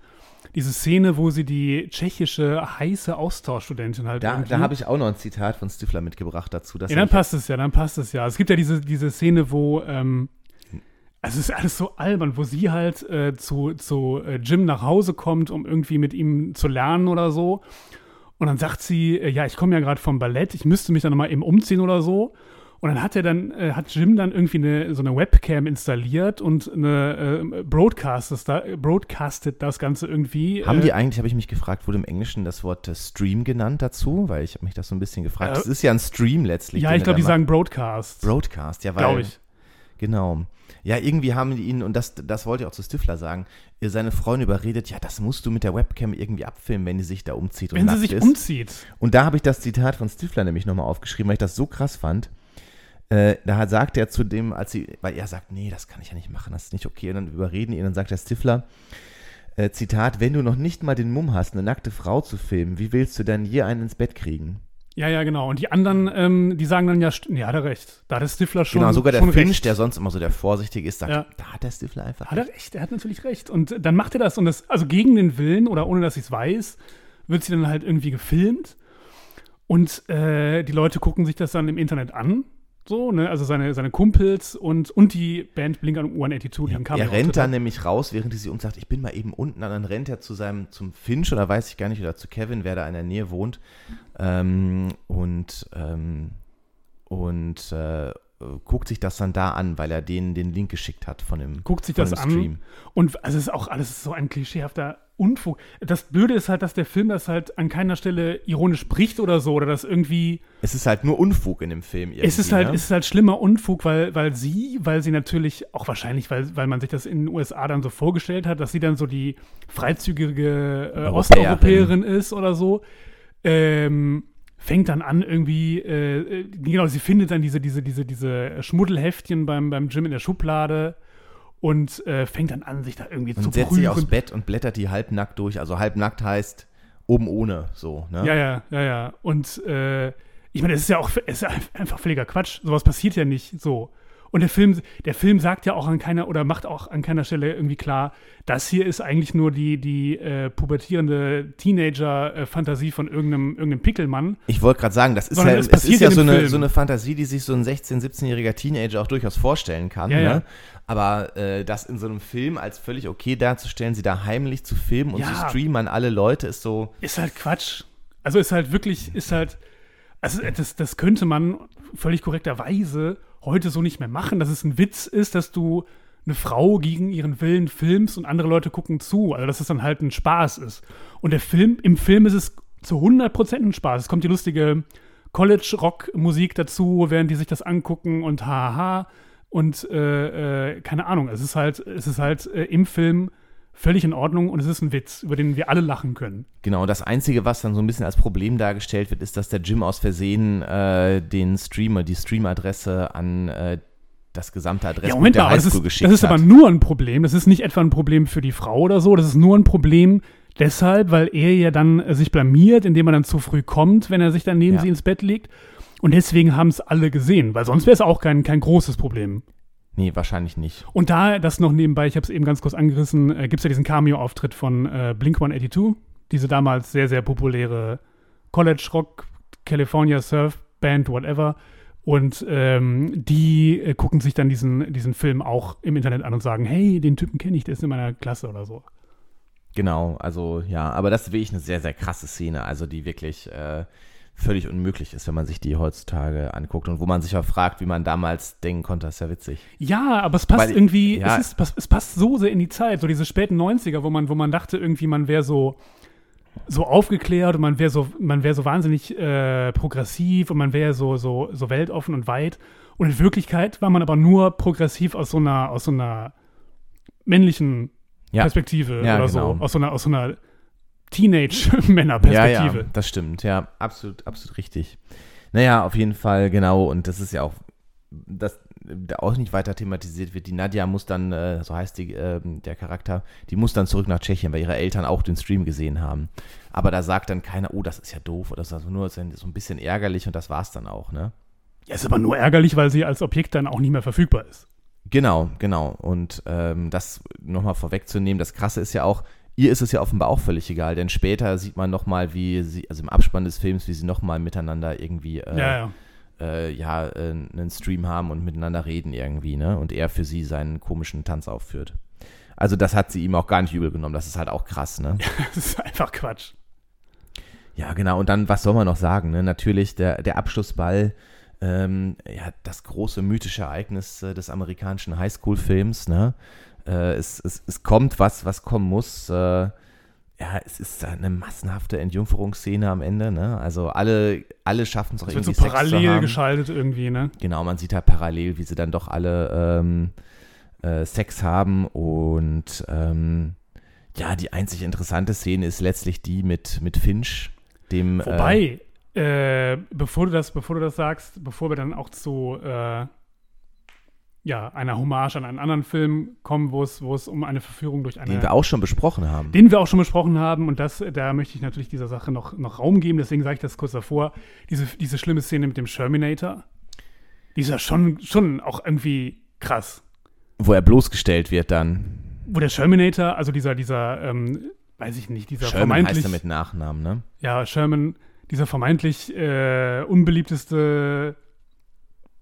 Diese Szene, wo sie die tschechische heiße Austauschstudentin halt Da, irgendwie- da habe ich auch noch ein Zitat von Stifler mitgebracht dazu. Dass Ja, dann passt es ja, dann passt es ja. Es gibt ja diese, diese Szene, wo, ähm, Also es ist alles so albern, wo sie halt äh, zu, zu äh, Jim nach Hause kommt, um irgendwie mit ihm zu lernen oder so. Und dann sagt sie, äh, ja, ich komme ja gerade vom Ballett, ich müsste mich dann nochmal eben umziehen oder so. Und dann hat er dann, äh, hat Jim dann irgendwie eine, so eine Webcam installiert und eine äh, broadcastet, da, broadcastet das Ganze irgendwie. Haben die äh, eigentlich, habe ich mich gefragt, wurde im Englischen das Wort äh, Stream genannt dazu? Weil ich habe mich das so ein bisschen gefragt. Äh, Es ist ja ein Stream letztlich. Ja, ich glaube, die sagen Broadcast. Broadcast, ja, weil. Glaube ich. Genau. Ja, irgendwie haben die ihn, und das, das wollte ich auch zu Stifler sagen, seine Freundin überredet, ja, das musst du mit der Webcam irgendwie abfilmen, wenn die sich da umzieht und Wenn sie sich ist. umzieht. Und da habe ich das Zitat von Stifler nämlich nochmal aufgeschrieben, weil ich das so krass fand. Äh, da sagt er zu dem, als sie, weil er sagt, nee, das kann ich ja nicht machen, das ist nicht okay. Und dann überreden ihn, dann sagt der Stifler, äh, Zitat, wenn du noch nicht mal den Mumm hast, eine nackte Frau zu filmen, wie willst du denn je einen ins Bett kriegen? Ja, ja, genau. Und die anderen, ähm, die sagen dann ja, ja, hat er recht. Da hat der Stifler schon. genau, sogar der Finch, recht. der sonst immer so der Vorsichtige ist, sagt, Ja. da hat der Stifler einfach Hat er recht, er hat natürlich recht. Und dann macht er das. Und das, also gegen den Willen oder ohne dass sie es weiß, wird sie dann halt irgendwie gefilmt. Und äh, die Leute gucken sich das dann im Internet an. So, ne? Also seine, seine Kumpels und, und die Band Blink 182, die haben Er rennt Auftritt. dann nämlich raus, während die sie uns sagt, ich bin mal eben unten, und dann rennt er zu seinem, zum Finch oder weiß ich gar nicht, oder zu Kevin, wer da in der Nähe wohnt, ähm, und, ähm, und äh, guckt sich das dann da an, weil er denen den Link geschickt hat von dem, guckt sich das an. Stream. Und also es ist auch alles so ein klischeehafter Unfug. Das Blöde ist halt, dass der Film das halt an keiner Stelle ironisch spricht oder so, oder das irgendwie. Es ist halt nur Unfug in dem Film irgendwie. Es ist halt, ne? es ist halt schlimmer Unfug, weil, weil sie, weil sie natürlich, auch wahrscheinlich, weil, weil man sich das in den USA dann so vorgestellt hat, dass sie dann so die freizügige äh, Europäerin. Osteuropäerin ist oder so, ähm, fängt dann an irgendwie, äh, äh, genau, sie findet dann diese, diese, diese, diese Schmuddelheftchen beim, beim Gym in der Schublade und äh, fängt dann an, sich da irgendwie zu und setzt sich aufs prüfen. Bett und blättert die halbnackt durch. Also halbnackt heißt oben ohne, so, ne? Ja, ja, ja, ja. Und äh, ich meine, es ist ja auch es ist einfach völliger Quatsch. Sowas passiert ja nicht so. Und der Film, der Film sagt ja auch an keiner oder macht auch an keiner Stelle irgendwie klar, das hier ist eigentlich nur die, die äh, pubertierende Teenager-Fantasie von irgendeinem, irgendeinem Pickelmann. Ich wollte gerade sagen, das ist Sondern ja, es ist ja so eine, Film. so eine Fantasie, die sich so ein 16-, 17-jähriger Teenager auch durchaus vorstellen kann. Ja, ne? ja. Aber äh, das in so einem Film als völlig okay darzustellen, sie da heimlich zu filmen und zu streamen an alle Leute, ist so. Ist halt Quatsch. Also ist halt wirklich, ist halt, also das, das könnte man völlig korrekterweise heute so nicht mehr machen, dass es ein Witz ist, dass du eine Frau gegen ihren Willen filmst und andere Leute gucken zu. Also dass es dann halt ein Spaß ist. Und der Film, im Film ist es zu 100% ein Spaß. Es kommt die lustige College-Rock-Musik dazu, während die sich das angucken und haha. Und äh, äh, keine Ahnung, es ist halt, es ist halt äh, im Film völlig in Ordnung und es ist ein Witz, über den wir alle lachen können. Genau, das Einzige, was dann so ein bisschen als Problem dargestellt wird, ist, dass der Jim aus Versehen äh, den Streamer, die Streamadresse an äh, das gesamte Ja, Adressbuch Moment der mal, aber das Highschool ist, geschickt das ist aber hat. nur ein Problem. Das ist nicht etwa ein Problem für die Frau oder so. Das ist nur ein Problem deshalb, weil er ja dann äh, sich blamiert, indem er dann zu früh kommt, wenn er sich dann neben Ja. sie ins Bett legt. Und deswegen haben es alle gesehen, weil sonst wäre es auch kein, kein großes Problem. Nee, wahrscheinlich nicht. Und da, das noch nebenbei, ich habe es eben ganz kurz angerissen, äh, gibt es ja diesen Cameo-Auftritt von äh, Blink 182, diese damals sehr, sehr populäre College-Rock, California Surf-Band, whatever. Und ähm, die äh, gucken sich dann diesen, diesen Film auch im Internet an und sagen, hey, den Typen kenne ich, der ist in meiner Klasse oder so. Genau, also ja, aber das ist wirklich eine sehr, sehr krasse Szene, also die wirklich äh, völlig unmöglich ist, wenn man sich die heutzutage anguckt und wo man sich auch fragt, wie man damals denken konnte, das ist ja witzig. Ja, aber es passt Weil- irgendwie, ja. es, ist, es passt so sehr in die Zeit, so diese späten 90er, wo man, wo man dachte irgendwie, man wäre so, so aufgeklärt und man wäre so, man wäre so wahnsinnig äh, progressiv und man wäre so, so, so weltoffen und weit. Und in Wirklichkeit war man aber nur progressiv aus so einer, aus so einer männlichen Ja. Perspektive Ja, oder genau. so, aus so einer, aus so einer Teenage-Männer-Perspektive. ja, das stimmt, ja, absolut, absolut richtig. Naja, auf jeden Fall, genau, und das ist ja auch, das da auch nicht weiter thematisiert wird. Die Nadja muss dann, äh, so heißt die, äh, der Charakter, die muss dann zurück nach Tschechien, weil ihre Eltern auch den Stream gesehen haben. Aber da sagt dann keiner, oh, das ist ja doof oder so, also nur so ein so ein bisschen ärgerlich und das war's dann auch, ne? Ja, ist aber nur ärgerlich, weil sie als Objekt dann auch nicht mehr verfügbar ist. Genau, genau. Und ähm, das nochmal vorwegzunehmen, das Krasse ist ja auch, ihr ist es ja offenbar auch völlig egal, denn später sieht man nochmal, wie sie, also im Abspann des Films, wie sie nochmal miteinander irgendwie äh, ja, ja. äh, ja, äh, einen Stream haben und miteinander reden irgendwie, ne? Und er für sie seinen komischen Tanz aufführt. Also das hat sie ihm auch gar nicht übel genommen. Das ist halt auch krass, ne? [LAUGHS] das ist einfach Quatsch. Ja, genau. Und dann, was soll man noch sagen? Ne? Natürlich der, der Abschlussball, ähm, ja, das große mythische Ereignis äh, des amerikanischen Highschool-Films. Ne? Äh, es, es, es kommt was, was kommen muss. Äh, ja, es ist eine massenhafte Entjungferungsszene am Ende. Ne? Also alle, alle schaffen es auch Es wird irgendwie so Sex parallel geschaltet irgendwie, ne? Genau, man sieht halt parallel, wie sie dann doch alle ähm, äh, Sex haben und ähm, ja, die einzig interessante Szene ist letztlich die mit, mit Finch, dem äh, Wobei, äh, bevor, du das, bevor du das sagst, bevor wir dann auch zu äh, ja, einer Hommage an einen anderen Film kommen, wo es, wo es um eine Verführung durch eine den wir auch schon besprochen haben. den wir auch schon besprochen haben und das, da möchte ich natürlich dieser Sache noch, noch Raum geben, deswegen sage ich das kurz davor. Diese, diese schlimme Szene mit dem Terminator, die ist ja schon, schon auch irgendwie krass. wo er bloßgestellt wird dann. Wo der Terminator, also dieser, dieser, ähm, weiß ich nicht, dieser Sherman vermeintlich, heißt er mit Nachnamen, ne? ja, Sherman, dieser vermeintlich äh, unbeliebteste,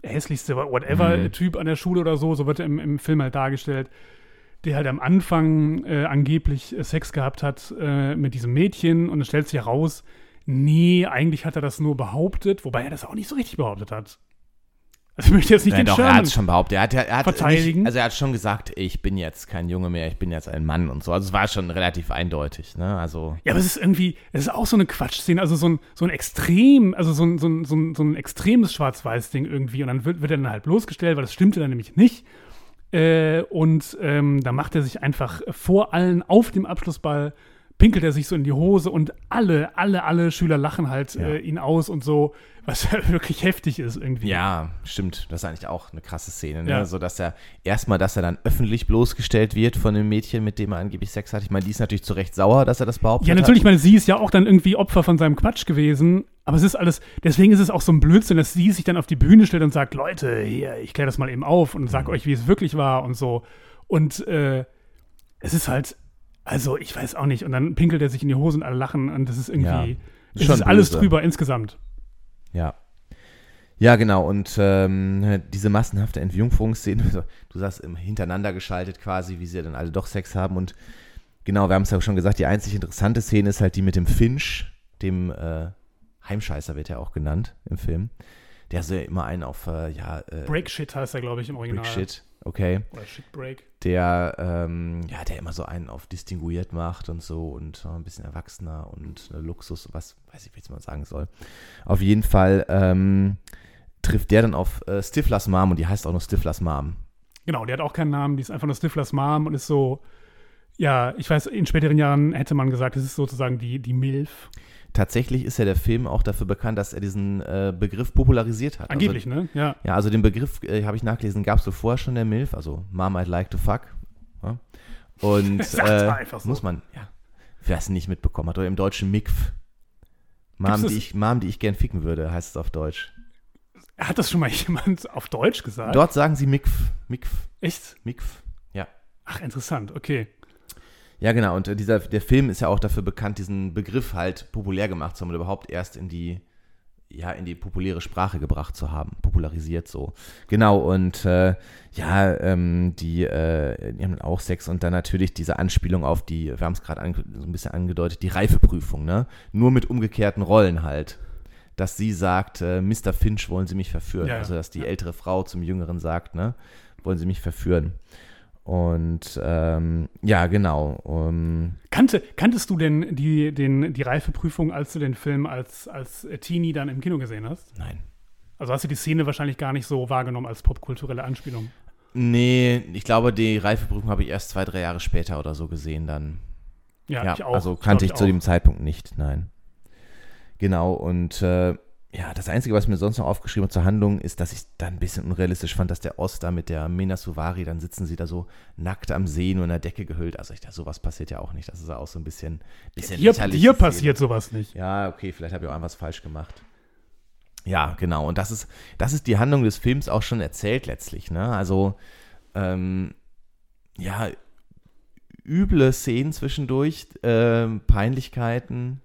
hässlichste, whatever Mhm. Typ an der Schule oder so, so wird er im, im Film halt dargestellt, der halt am Anfang äh, angeblich äh, Sex gehabt hat äh, mit diesem Mädchen und es stellt sich heraus, nee, eigentlich hat er das nur behauptet, wobei er das auch nicht so richtig behauptet hat. Also ich möchte jetzt nicht Ja, den doch, er Sherman hat es schon behauptet. Er hat, er hat verteidigen. Nicht, also er hat schon gesagt, ich bin jetzt kein Junge mehr, ich bin jetzt ein Mann und so. Also es war schon relativ eindeutig, ne? Also Ja, aber es ist irgendwie, es ist auch so eine Quatschszene, also so ein, so ein extrem, also so ein, so ein, so ein, so ein extremes Schwarz-Weiß-Ding irgendwie. Und dann wird, wird er dann halt bloßgestellt, weil das stimmte dann nämlich nicht. Äh, und ähm, da macht er sich einfach vor allen auf dem Abschlussball, pinkelt er sich so in die Hose und alle, alle, alle Schüler lachen halt Ja. äh, ihn aus und so, was [LAUGHS] wirklich heftig ist irgendwie. Ja, stimmt. Das ist eigentlich auch eine krasse Szene, ne? Ja. So dass er erstmal, dass er dann öffentlich bloßgestellt wird von dem Mädchen, mit dem er angeblich Sex hat. Ich meine, die ist natürlich zu Recht sauer, dass er das behauptet Ja, hat. natürlich, ich meine, sie ist ja auch dann irgendwie Opfer von seinem Quatsch gewesen. Aber es ist alles, deswegen ist es auch so ein Blödsinn, dass sie sich dann auf die Bühne stellt und sagt, Leute, hier, ich kläre das mal eben auf und sag euch, wie es wirklich war und so. Und äh, es ist halt, also ich weiß auch nicht. Und dann pinkelt er sich in die Hose und alle lachen und das ist irgendwie, Ja, es schon ist alles drüber insgesamt. Ja. Ja, genau. Und ähm, diese massenhafte Entjungferungsszene, so, du sagst hintereinander geschaltet quasi, wie sie dann alle doch Sex haben. Und genau, wir haben es ja schon gesagt, die einzig interessante Szene ist halt die mit dem Finch, dem äh, Heimscheißer wird er auch genannt im Film. Der so immer einen auf, äh, ja, äh, Break Shit heißt er, glaube ich, im Original. Break Shit, okay. Oder Shit Break. Der, ähm, ja, der immer so einen auf distinguiert macht und so und äh, ein bisschen erwachsener und äh, Luxus, was weiß ich, wie man sagen soll. Auf jeden Fall ähm, trifft der dann auf äh, Stiflers Mom und die heißt auch noch Stiflers Mom. Genau, die hat auch keinen Namen, die ist einfach nur Stiflers Mom und ist so, ja, ich weiß, in späteren Jahren hätte man gesagt, es ist sozusagen die, die MILF. Tatsächlich ist ja der Film auch dafür bekannt, dass er diesen äh, Begriff popularisiert hat. Angeblich, ne? Ja. Also, ja, also den Begriff, äh, habe ich nachgelesen, gab es so vorher schon der MILF, also Mom I'd like to fuck. Ja? Und [LAUGHS] äh, so. muss man, ja, wer es nicht mitbekommen hat, oder im Deutschen MIGF. Mom die, ich, Mom, die ich gern ficken würde, heißt es auf Deutsch. Hat das schon mal [LAUGHS] jemand auf Deutsch gesagt? Dort sagen sie MIGF. MIGF. Echt? MIGF. Ja. Ach, interessant, okay. Ja, genau. Und äh, dieser, der Film ist ja auch dafür bekannt, diesen Begriff halt populär gemacht zu haben und überhaupt erst in die, ja, in die populäre Sprache gebracht zu haben. Popularisiert so. Genau. Und äh, ja, ähm, die, äh, die haben dann auch Sex und dann natürlich diese Anspielung auf die, wir haben es gerade so ein bisschen angedeutet, die Reifeprüfung, ne? Nur mit umgekehrten Rollen halt. Dass sie sagt, äh, Mr. Finch, wollen Sie mich verführen? Ja, ja. Also, dass die ältere Frau zum Jüngeren sagt, ne? Wollen Sie mich verführen? Und ähm, ja, genau. Um, Kannte, kanntest du denn die, den, die Reifeprüfung, als du den Film als, als Teenie dann im Kino gesehen hast? nein. Also hast du die Szene wahrscheinlich gar nicht so wahrgenommen als popkulturelle Anspielung. Nee, ich glaube, die Reifeprüfung habe ich erst zwei, drei Jahre später oder so gesehen dann. Ja, Ja, ich auch. also kannte ich, glaub zu auch. dem Zeitpunkt nicht, nein. Genau, und äh, ja, das Einzige, was mir sonst noch aufgeschrieben habe zur Handlung, ist, dass ich da ein bisschen unrealistisch fand, dass der Ost da mit der Mena Suvari, dann sitzen sie da so nackt am See, nur in der Decke gehüllt. Also ich dachte, sowas passiert ja auch nicht. Das ist ja auch so ein bisschen, bisschen die Szene. passiert sowas nicht. Ja, okay, vielleicht habe ich auch was falsch gemacht. Ja, genau. Und das ist, das ist die Handlung des Films auch schon erzählt letztlich. Ne? Also, ähm, ja, üble Szenen zwischendurch, ähm, Peinlichkeiten.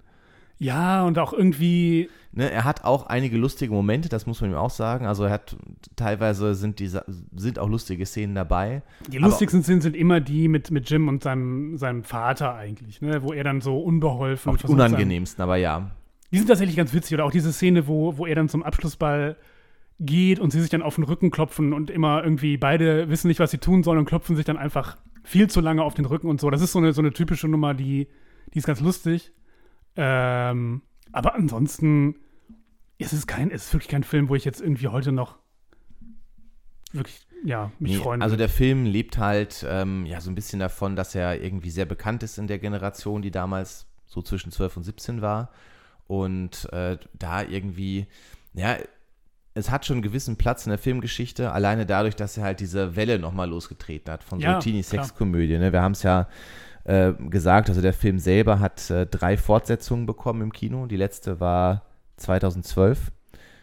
Ja, und auch irgendwie, Ne, er hat auch einige lustige Momente, das muss man ihm auch sagen. Also er hat teilweise sind diese sind auch lustige Szenen dabei. Die lustigsten Szenen sind immer die mit, mit Jim und seinem, seinem Vater eigentlich, ne? wo er dann so unbeholfen Auch die unangenehmsten, aber ja. Die sind tatsächlich ganz witzig. Oder auch diese Szene, wo, wo er dann zum Abschlussball geht und sie sich dann auf den Rücken klopfen und immer irgendwie beide wissen nicht, was sie tun sollen und klopfen sich dann einfach viel zu lange auf den Rücken und so. Das ist so eine, so eine typische Nummer, die, die ist ganz lustig. Ähm, aber ansonsten ist es kein, ist wirklich kein Film, wo ich jetzt irgendwie heute noch wirklich, ja, mich Nee, freuen also der Film lebt halt ähm, ja so ein bisschen davon, dass er irgendwie sehr bekannt ist in der Generation, die damals so zwischen 12 und 17 war. Und äh, da irgendwie, ja, es hat schon einen gewissen Platz in der Filmgeschichte, alleine dadurch, dass er halt diese Welle nochmal losgetreten hat von so Ja, Teenie-Sex-Komödie. Ne? Wir haben es ja äh, gesagt, also der Film selber hat äh, drei Fortsetzungen bekommen im Kino. Die letzte war 2012.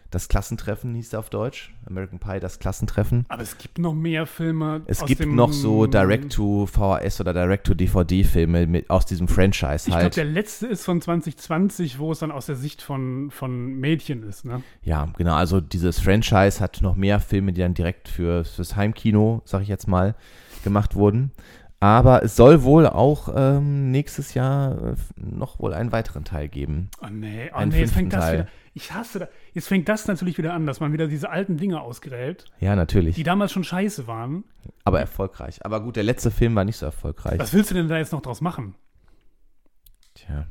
Das Klassentreffen hieß er auf Deutsch. American Pie, das Klassentreffen. Aber es gibt noch mehr Filme. Es gibt noch so Direct-to-VHS oder Direct-to-DVD-Filme aus diesem Franchise Ich glaube, halt. der letzte ist von 2020, wo es dann aus der Sicht von, von Mädchen ist, ne? ja, genau. Also dieses Franchise hat noch mehr Filme, die dann direkt für, fürs Heimkino, sag ich jetzt mal, gemacht wurden. Aber es soll wohl auch ähm, nächstes Jahr äh, noch wohl einen weiteren Teil geben. Oh nee, oh Einen nee, jetzt fängt das Teil. wieder. Ich hasse das. Jetzt fängt das natürlich wieder an, dass man wieder diese alten Dinge ausgräbt, Ja, natürlich. die damals schon scheiße waren. aber erfolgreich. Aber gut, der letzte Film war nicht so erfolgreich. Was willst du denn da jetzt noch draus machen? Tja,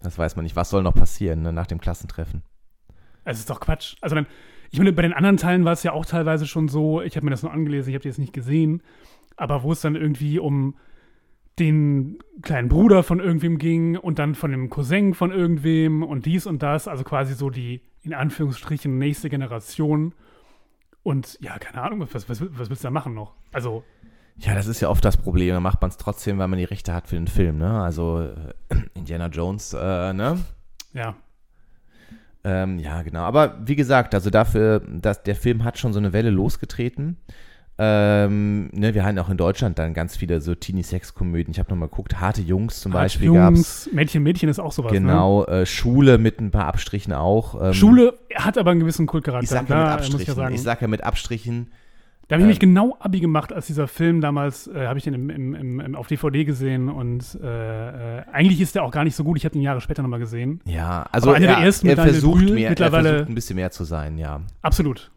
das weiß man nicht. Was soll noch passieren ne, nach dem Klassentreffen? Es ist doch Quatsch. Also dann, ich meine, bei den anderen Teilen war es ja auch teilweise schon so, ich habe mir das nur angelesen, ich habe die jetzt nicht gesehen, aber wo es dann irgendwie um den kleinen Bruder von irgendwem ging und dann von dem Cousin von irgendwem und dies und das, also quasi so die, in Anführungsstrichen, nächste Generation. Und ja, keine Ahnung, was, was, was willst du da machen noch? Also, Ja, das ist ja oft das Problem. Dann macht man es trotzdem, weil man die Rechte hat für den Film, ne? Also äh, Indiana Jones, äh, ne? ja. Ähm, ja, genau. Aber wie gesagt, also dafür, dass der Film hat schon so eine Welle losgetreten. Ähm, ne, wir hatten auch in Deutschland dann ganz viele so Teenie-Sex-Komödien. Ich habe nochmal geguckt, Harte Jungs zum Beispiel gab es. Mädchen, Mädchen ist auch sowas. Ne? Genau, äh, Schule mit ein paar Abstrichen auch. Ähm, Schule hat aber einen gewissen Kultcharakter. Ich sag ja mit ich ja Abstrichen. sagen. Ich sag ja mit Abstrichen. Da habe ich Ähm, genau Abi gemacht, als dieser Film damals, äh, habe ich den im, im, im, im, auf DVD gesehen und äh, äh, eigentlich ist der auch gar nicht so gut. Ich habe den Jahre später nochmal gesehen. Ja, also er, er versucht mehr, mittlerweile- er versucht ein bisschen mehr zu sein, ja. Absolut.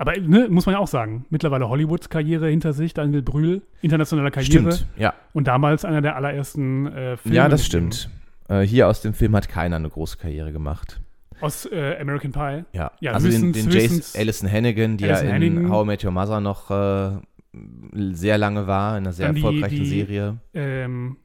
Aber ne, muss man ja auch sagen, mittlerweile Hollywoods-Karriere hinter sich, Daniel Brühl, internationale Karriere. Stimmt, ja. Und damals einer der allerersten äh, Filme. Ja, das stimmt. Äh, hier aus dem Film hat keiner eine große Karriere gemacht. Aus äh, American Pie. Ja, Ja, also den, höchstens- den Jace höchstens- Alison Hannigan, die Alison ja in Hannigan. How I Met Your Mother noch äh, sehr lange war, in einer sehr Dann die- erfolgreichen die- Serie. Ähm,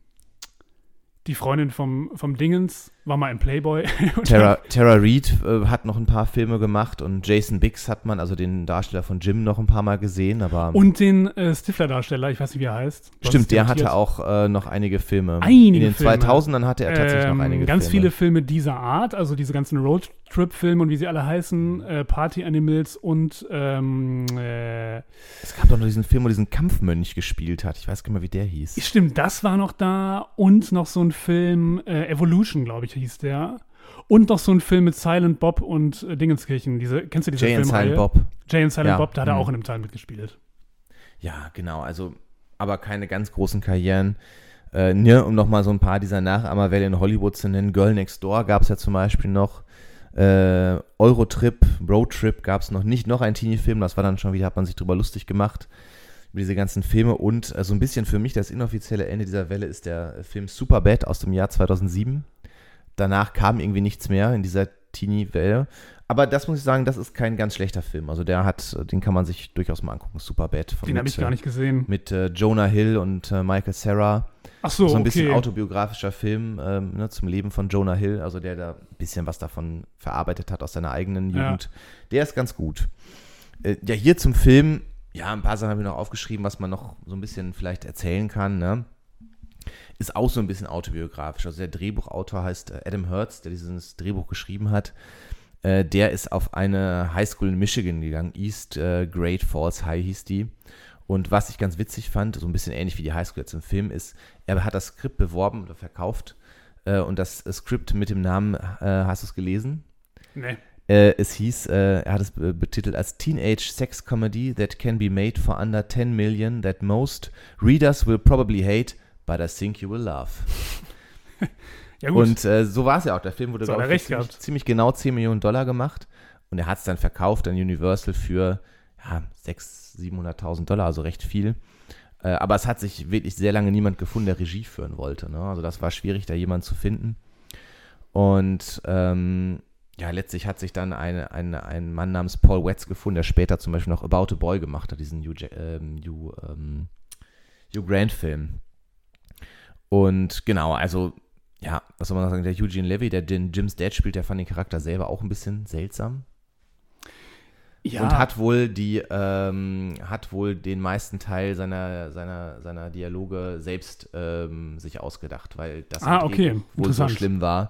die Freundin vom, vom Dingens war mal im Playboy. [LAUGHS] Tara, Tara Reid äh, hat noch ein paar Filme gemacht und Jason Biggs hat man, also den Darsteller von Jim, noch ein paar Mal gesehen, aber Und den äh, Stifler-Darsteller, ich weiß nicht, wie er heißt. Du stimmt, der hatte auch äh, noch einige Filme. Einige In den Filme. 2000ern hatte er tatsächlich Ähm, noch einige ganz Filme. viele Filme dieser Art, also diese ganzen Roadtrip-Filme und wie sie alle heißen, äh, Party Animals und ähm, äh, Es gab doch noch diesen Film, wo diesen Kampfmönch gespielt hat. Ich weiß gar nicht mehr, wie der hieß. stimmt, das war noch da und noch so ein Film, äh, Evolution, glaube ich, hieß der. Und noch so ein Film mit Silent Bob und äh, Dingenskirchen. Diese, kennst du diese Jay and Filmreihe? Silent Bob. Jay and Silent Ja, Bob, da hat er mhm. auch in einem Teil mitgespielt. Ja, genau. Also, aber keine ganz großen Karrieren. Äh, ne, um nochmal so ein paar dieser Nachahmerwelle in Hollywood zu nennen. Girl Next Door gab es ja zum Beispiel noch. Äh, Eurotrip, Roadtrip gab es noch nicht. Noch ein Teenie-Film, das war dann schon wieder, hat man sich drüber lustig gemacht. Über diese ganzen Filme. Und äh, so ein bisschen für mich das inoffizielle Ende dieser Welle ist der Film Superbad aus dem Jahr 2007. Danach kam irgendwie nichts mehr in dieser Teenie-Welle. Aber das muss ich sagen, das ist kein ganz schlechter Film. Also der hat, den kann man sich durchaus mal angucken. Superbad. Von Den habe ich gar äh, nicht gesehen. mit äh, Jonah Hill und äh, Michael Sarah. Ach so, so ein okay. bisschen autobiografischer Film ähm, ne, zum Leben von Jonah Hill, also der da ein bisschen was davon verarbeitet hat aus seiner eigenen Ja. Jugend. Der ist ganz gut. Äh, ja, hier zum Film, ja, ein paar Sachen habe ich noch aufgeschrieben, was man noch so ein bisschen vielleicht erzählen kann. Ne? Ist auch so ein bisschen autobiografisch. Also der Drehbuchautor heißt äh, Adam Hertz, der dieses Drehbuch geschrieben hat. Äh, der ist auf eine Highschool in Michigan gegangen, East äh, Great Falls High hieß die. Und was ich ganz witzig fand, so ein bisschen ähnlich wie die Highschool jetzt im Film, ist, er hat das Skript beworben oder verkauft. Und das Skript mit dem Namen, hast du es gelesen? Nee. Äh, es hieß, äh, er hat es be- betitelt als Teenage Sex Comedy that can be made for under 10 million that most readers will probably hate, but I think you will love. [LAUGHS] Ja, gut. Und äh, so war es ja auch. Der Film wurde, So glaube ich, ziemlich, ziemlich genau 10 Millionen Dollar gemacht. Und er hat es dann verkauft an Universal für ja, 600.000, 700.000 Dollar, also recht viel. Äh, aber es hat sich wirklich sehr lange niemand gefunden, der Regie führen wollte. Ne? Also das war schwierig, da jemanden zu finden. Und ähm, ja, letztlich hat sich dann eine, eine, ein Mann namens Paul Wetz gefunden, der später zum Beispiel noch About a Boy gemacht hat, diesen Hugh, ähm, Hugh, ähm, Hugh Grant-Film. Und genau, also ja, was soll man sagen, der Eugene Levy, der den Jim's Dad spielt, der fand den Charakter selber auch ein bisschen seltsam. ja, Und hat wohl die, ähm, hat wohl den meisten Teil seiner, seiner, seiner Dialoge selbst ähm, sich ausgedacht, weil das Ah, okay. Wohl so schlimm war,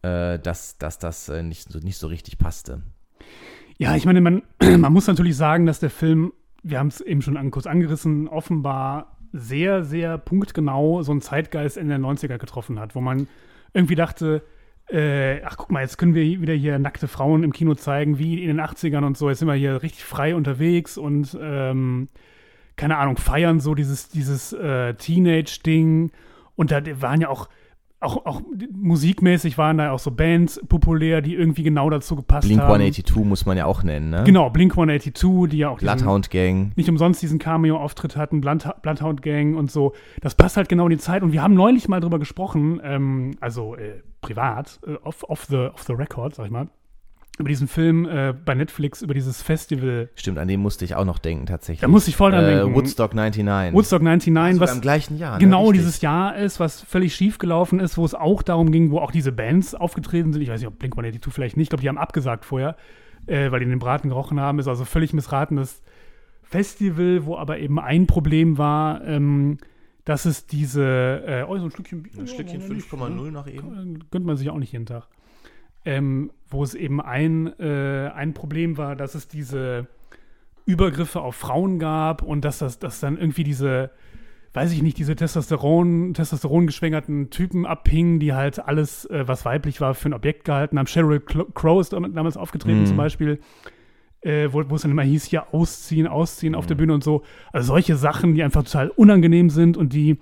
äh, dass, dass das äh, nicht, so, nicht so richtig passte. Ja, ich meine, man, [CLEARS THROAT] man muss natürlich sagen, dass der Film, wir haben es eben schon an, kurz angerissen, offenbar sehr, sehr punktgenau so einen Zeitgeist Ende der 90er getroffen hat, wo man irgendwie dachte, äh, ach guck mal, jetzt können wir wieder hier nackte Frauen im Kino zeigen, wie in den 80ern und so, jetzt sind wir hier richtig frei unterwegs und ähm, keine Ahnung, feiern so dieses, dieses äh, Teenage-Ding. Und da waren ja auch auch, auch musikmäßig waren da auch so Bands populär, die irgendwie genau dazu gepasst Blink haben. 182 muss man ja auch nennen, ne? Genau, Blink 182, die ja auch diesen, Bloodhound Gang. nicht umsonst diesen Cameo-Auftritt hatten, Blood, Bloodhound Gang und so. Das passt halt genau in die Zeit. Und wir haben neulich mal drüber gesprochen, ähm, also äh, privat, äh, off, off, the, off the record, sag ich mal, über diesen Film äh, bei Netflix, über dieses Festival. Stimmt, an den musste ich auch noch denken, tatsächlich. Da musste ich voll dran äh, denken. Woodstock 99. Woodstock 99, Sogar was im gleichen Jahr. genau ne? Dieses Jahr ist, was völlig schief gelaufen ist, wo es auch darum ging, wo auch diese Bands aufgetreten sind. Ich weiß nicht, ob Blink 182 vielleicht nicht. Ich glaube, die haben abgesagt vorher, äh, weil die den Braten gerochen haben. Ist also völlig missratenes Festival, wo aber eben ein Problem war, ähm, dass es diese, äh, oh, so ein Stückchen Bier. Ein Stückchen ja, nicht, 5,0 ne? noch eben. Gönnt man sich auch nicht jeden Tag. Ähm, wo es eben ein, äh, ein Problem war, dass es diese Übergriffe auf Frauen gab und dass das dass dann irgendwie diese, weiß ich nicht, diese Testosteron, Testosteron geschwängerten Typen abhingen, die halt alles, äh, was weiblich war, für ein Objekt gehalten haben. Sheryl Crow ist dam- damals aufgetreten Mhm. zum Beispiel, äh, wo, wo es dann immer hieß, hier ausziehen, ausziehen auf der Bühne und so. Also solche Sachen, die einfach total unangenehm sind und die,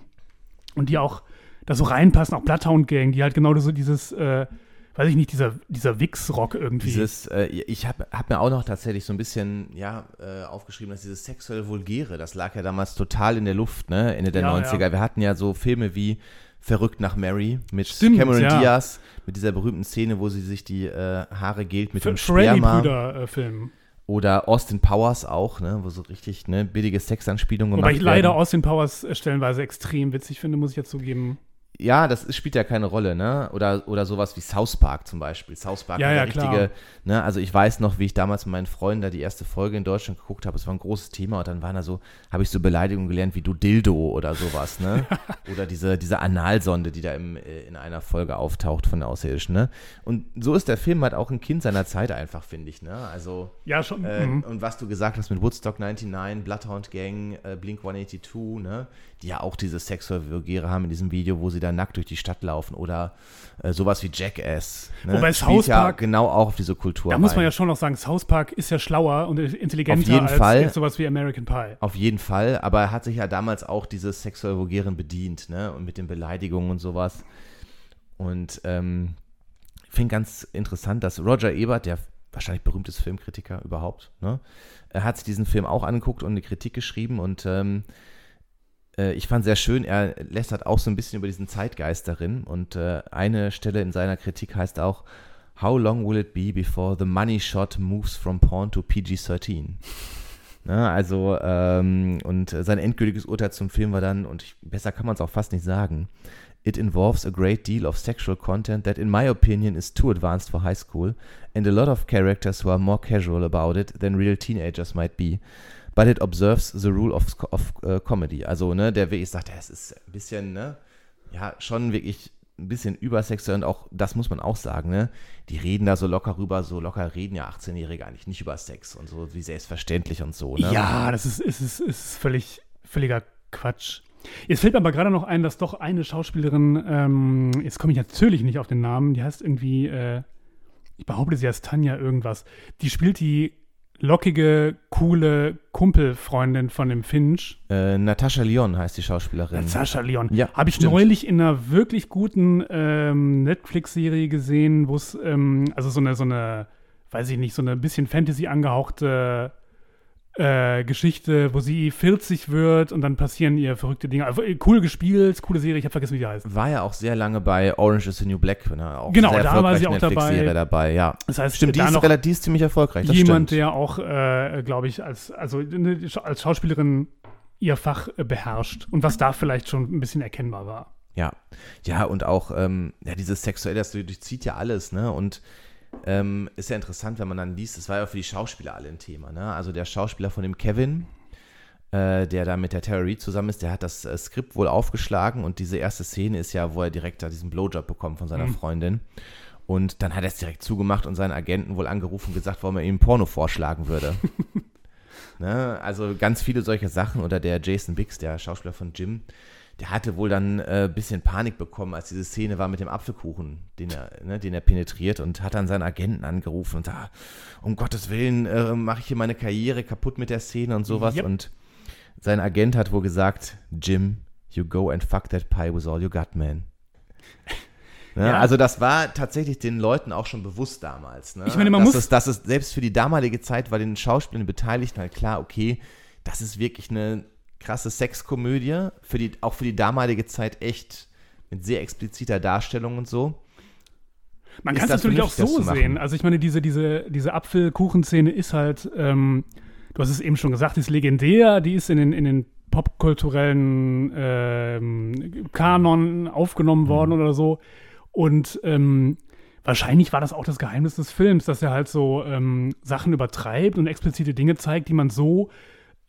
und die auch da so reinpassen, auch Bloodhound Gang, die halt genau so dieses, äh, weiß ich nicht, dieser, dieser Wix-Rock irgendwie. Dieses, äh, ich habe hab mir auch noch tatsächlich so ein bisschen ja, äh, aufgeschrieben, dass dieses sexuell Vulgäre, das lag ja damals total in der Luft, ne, Ende der Ja, 90er. ja. Wir hatten ja so Filme wie Verrückt nach Mary mit Stimmt, Cameron ja. Diaz, mit dieser berühmten Szene, wo sie sich die äh, Haare gilt mit dem Sperma. Ferrelli-Brüder-Film. Oder Austin Powers auch, ne, wo so richtig ne, billige Sexanspielungen gemacht Wobei ich leider werden. Austin Powers äh, stellenweise extrem witzig finde, muss ich jetzt zugeben. Ja, das ist, spielt ja keine Rolle, ne? Oder, oder sowas wie South Park zum Beispiel. South Park Ja, ja, richtige, klar. ne? Also ich weiß noch, wie ich damals mit meinen Freunden da die erste Folge in Deutschland geguckt habe. Es war ein großes Thema und dann waren da so, habe ich so Beleidigungen gelernt wie du Dildo oder sowas, ne? [LAUGHS] oder diese, diese Analsonde, die da im, äh, in einer Folge auftaucht von der Außerirdischen, ne? Und so ist der Film halt auch ein Kind seiner Zeit einfach, finde ich, ne? Also Ja, schon. äh, mhm. Und was du gesagt hast mit Woodstock 99, Bloodhound Gang, äh, Blink 182, ne? die ja auch diese sexuelle Vulgäre haben in diesem Video, wo sie da nackt durch die Stadt laufen oder äh, sowas wie Jackass. Ne? Wobei South ja Park- genau auch auf diese Kultur Da muss man ja schon noch sagen, South Park ist ja schlauer und intelligenter Auf jeden als Fall. jetzt sowas wie American Pie. Auf jeden Fall, aber er hat sich ja damals auch dieses sexuell Vulgären bedient, ne? Und mit den Beleidigungen und sowas. Und ähm, ich finde ganz interessant, dass Roger Ebert, der wahrscheinlich berühmteste Filmkritiker überhaupt, ne? Er hat sich diesen Film auch angeguckt und eine Kritik geschrieben und ähm, äh, ich fand sehr schön, er lästert auch so ein bisschen über diesen Zeitgeist darin und äh, eine Stelle in seiner Kritik heißt auch How long will it be before the money shot moves from porn to PG-13? [LAUGHS] Ne, also, ähm, und äh, sein endgültiges Urteil zum Film war dann, und ich, besser kann man es auch fast nicht sagen, It involves a great deal of sexual content that, in my opinion, is too advanced for high school, and a lot of characters who are more casual about it than real teenagers might be. But it observes the rule of, of äh, comedy. Also, ne, der wirklich sagt, ja, es ist ein bisschen, ne, ja, schon wirklich ein bisschen übersexuell und auch, das muss man auch sagen, ne, die reden da so locker rüber, so locker reden ja 18-Jährige eigentlich nicht über Sex und so, wie selbstverständlich und so, ne. Ja, das ist, ist, ist, ist völlig, völliger Quatsch. Jetzt fällt mir aber gerade noch ein, dass doch eine Schauspielerin, ähm, jetzt komme ich natürlich nicht auf den Namen, die heißt irgendwie, äh, ich behaupte, sie heißt Tanja irgendwas. Die spielt die lockige, coole Kumpelfreundin von dem Finch. Äh, Natascha Lyon heißt die Schauspielerin. Natascha Lyon. Ja, Habe ich stimmt. neulich in einer wirklich guten ähm, Netflix-Serie gesehen, wo es, ähm, also so eine, so eine, weiß ich nicht, so eine bisschen Fantasy angehauchte äh, Geschichte, wo sie 40 wird und dann passieren ihr verrückte Dinge. Also, cool gespielt, coole Serie, ich habe vergessen, wie die heißt. War ja auch sehr lange bei Orange is the New Black. Ne? Auch Genau, sehr da war sie auch dabei. Dabei. Ja. Das heißt, Stimmt, die da ist, relativ, die ist ziemlich erfolgreich. Das jemand, stimmt. der auch, äh, glaube ich, als, also als Schauspielerin ihr Fach äh, beherrscht und was da vielleicht schon ein bisschen erkennbar war. Ja, ja, und auch ähm, ja, dieses Sexuelle, das durchzieht ja alles, ne? Und ähm, ist ja interessant, wenn man dann liest, es war ja für die Schauspieler alle ein Thema, ne? Also der Schauspieler von dem Kevin, äh, der da mit der Tara Reid zusammen ist, der hat das äh, Skript wohl aufgeschlagen und diese erste Szene ist ja, wo er direkt da diesen Blowjob bekommt von seiner Mhm. Freundin. Und dann hat er es direkt zugemacht und seinen Agenten wohl angerufen und gesagt, warum er ihm Porno vorschlagen würde. [LAUGHS] ne? Also ganz viele solche Sachen. Oder der Jason Biggs, der Schauspieler von Jim, der hatte wohl dann ein äh, bisschen Panik bekommen, als diese Szene war mit dem Apfelkuchen, den er, ne, den er penetriert und hat dann seinen Agenten angerufen und sagt, um Gottes Willen, äh, mache ich hier meine Karriere kaputt mit der Szene und sowas. Yep. Und sein Agent hat wohl gesagt, Jim, you go and fuck that pie with all you got, man. [LAUGHS] Ne? Ja. Also das war tatsächlich den Leuten auch schon bewusst damals. Ne? Ich meine, man dass muss- Es, dass es selbst für die damalige Zeit war den Schauspielern den Beteiligten halt klar, okay, das ist wirklich eine krasse Sexkomödie, für die, auch für die damalige Zeit echt mit sehr expliziter Darstellung und so. Man kann es das natürlich auch so sehen. Also ich meine, diese, diese, diese Apfelkuchenszene ist halt, ähm, du hast es eben schon gesagt, die ist legendär, die ist in den, in den popkulturellen ähm, Kanon aufgenommen worden oder so. Und ähm, wahrscheinlich war das auch das Geheimnis des Films, dass er halt so ähm, Sachen übertreibt und explizite Dinge zeigt, die man so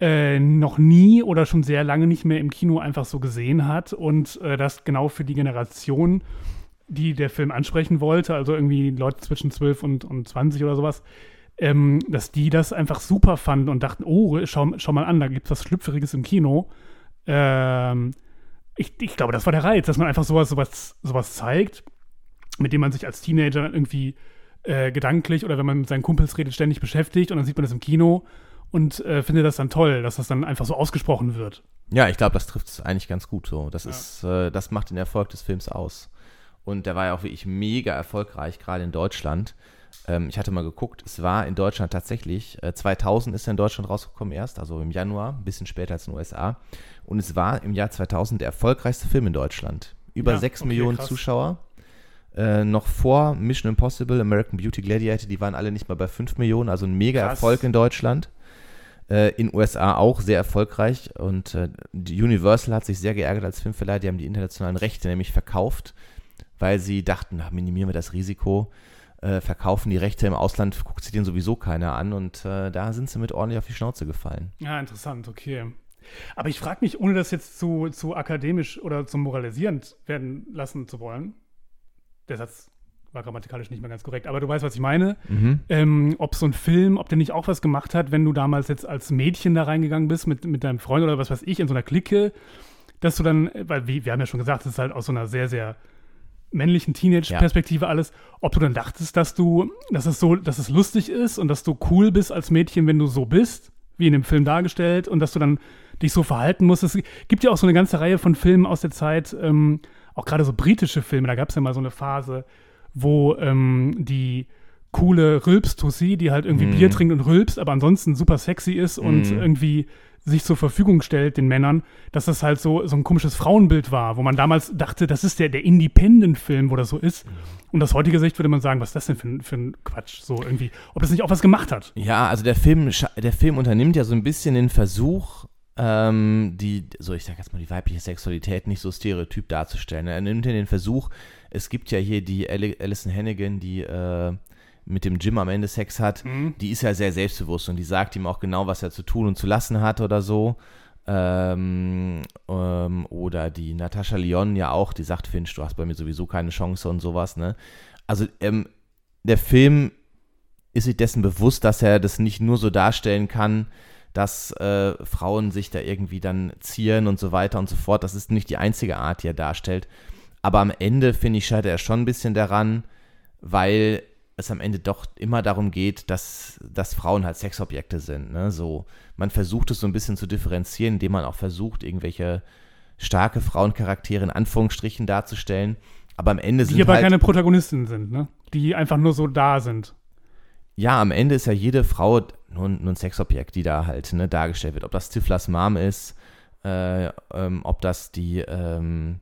äh, noch nie oder schon sehr lange nicht mehr im Kino einfach so gesehen hat und äh, das genau für die Generation, die der Film ansprechen wollte, also irgendwie Leute zwischen 12 und, und 20 oder sowas, ähm, dass die das einfach super fanden und dachten, oh, schau, schau mal an, da gibt es was Schlüpfriges im Kino. Ähm, ich, ich glaube, das war der Reiz, dass man einfach sowas, sowas, sowas zeigt, mit dem man sich als Teenager irgendwie äh, gedanklich oder wenn man mit seinen Kumpels redet, ständig beschäftigt und dann sieht man das im Kino und äh, findet das dann toll, dass das dann einfach so ausgesprochen wird. Ja, ich glaube, das trifft es eigentlich ganz gut so. Das Ja. ist, äh, das macht den Erfolg des Films aus. Und der war ja auch wirklich mega erfolgreich, gerade in Deutschland. Ähm, ich hatte mal geguckt, es war in Deutschland tatsächlich, äh, 2000 ist er in Deutschland rausgekommen erst, also im Januar, ein bisschen später als in den USA. Und es war im Jahr 2000 der erfolgreichste Film in Deutschland. Über Ja, 6 okay, Millionen krass. Zuschauer. Äh, noch vor Mission Impossible, American Beauty Gladiator, die waren alle nicht mal bei 5 Millionen, also ein mega. Erfolg in Deutschland. Äh, in USA auch sehr erfolgreich und äh, Universal hat sich sehr geärgert als Filmverleih, die haben die internationalen Rechte nämlich verkauft, weil sie dachten, na, minimieren wir das Risiko, äh, verkaufen die Rechte im Ausland, guckt sich den sowieso keiner an und äh, da sind sie mit ordentlich auf die Schnauze gefallen. Ja, interessant, okay. Aber ich frage mich, ohne das jetzt zu, zu akademisch oder zu moralisierend werden lassen zu wollen, der Satz war grammatikalisch nicht mehr ganz korrekt, aber du weißt, was ich meine, ähm, ob so ein Film, ob der nicht auch was gemacht hat, wenn du damals jetzt als Mädchen da reingegangen bist mit, mit deinem Freund oder was weiß ich, in so einer Clique, dass du dann, weil wie, wir haben ja schon gesagt, es ist halt aus so einer sehr, sehr männlichen Teenage-Perspektive alles, ob du dann dachtest, dass du, dass es so, dass es lustig ist und dass du cool bist als Mädchen, wenn du so bist, wie in dem Film dargestellt, und dass du dann dich so verhalten musst. Es gibt ja auch so eine ganze Reihe von Filmen aus der Zeit, ähm, auch gerade so britische Filme, da gab es ja mal so eine Phase, wo ähm, die coole Rülps-Tussi, die halt irgendwie Bier trinkt und rülpst, aber ansonsten super sexy ist und irgendwie sich zur Verfügung stellt den Männern, dass das halt so, so ein komisches Frauenbild war, wo man damals dachte, das ist der, der Independent-Film, wo das so ist. Und aus heutiger Sicht würde man sagen, was ist das denn für, ein- für ein Quatsch? So irgendwie, ob das nicht auch was gemacht hat. Ja, also der Film, der Film unternimmt ja so ein bisschen den Versuch, ähm, die, so ich sag jetzt mal, die weibliche Sexualität nicht so stereotyp darzustellen. Er nimmt ja den Versuch, es gibt ja hier die Ali- Alison Hannigan, die äh, mit dem Jim am Ende Sex hat, die ist ja sehr selbstbewusst und die sagt ihm auch genau, was er zu tun und zu lassen hat oder so. Ähm, ähm, oder die Natascha Lyon ja auch, die sagt, Finch, du hast bei mir sowieso keine Chance und sowas, ne? Also ähm, der Film ist sich dessen bewusst, dass er das nicht nur so darstellen kann, dass äh, Frauen sich da irgendwie dann zieren und so weiter und so fort. Das ist nicht die einzige Art, die er darstellt. Aber am Ende, finde ich, scheitert er schon ein bisschen daran, weil es am Ende doch immer darum geht, dass, dass Frauen halt Sexobjekte sind. Ne? So, man versucht es so ein bisschen zu differenzieren, indem man auch versucht, irgendwelche starke Frauencharaktere in Anführungsstrichen darzustellen. Aber am Ende sind Die aber halt, keine Protagonisten sind, ne? Die einfach nur so da sind. ja, am Ende ist ja jede Frau nur, ein- nur ein Sexobjekt, die da halt ne, dargestellt wird. Ob das Stiflers Mom ist, äh, ähm, ob das die, ähm,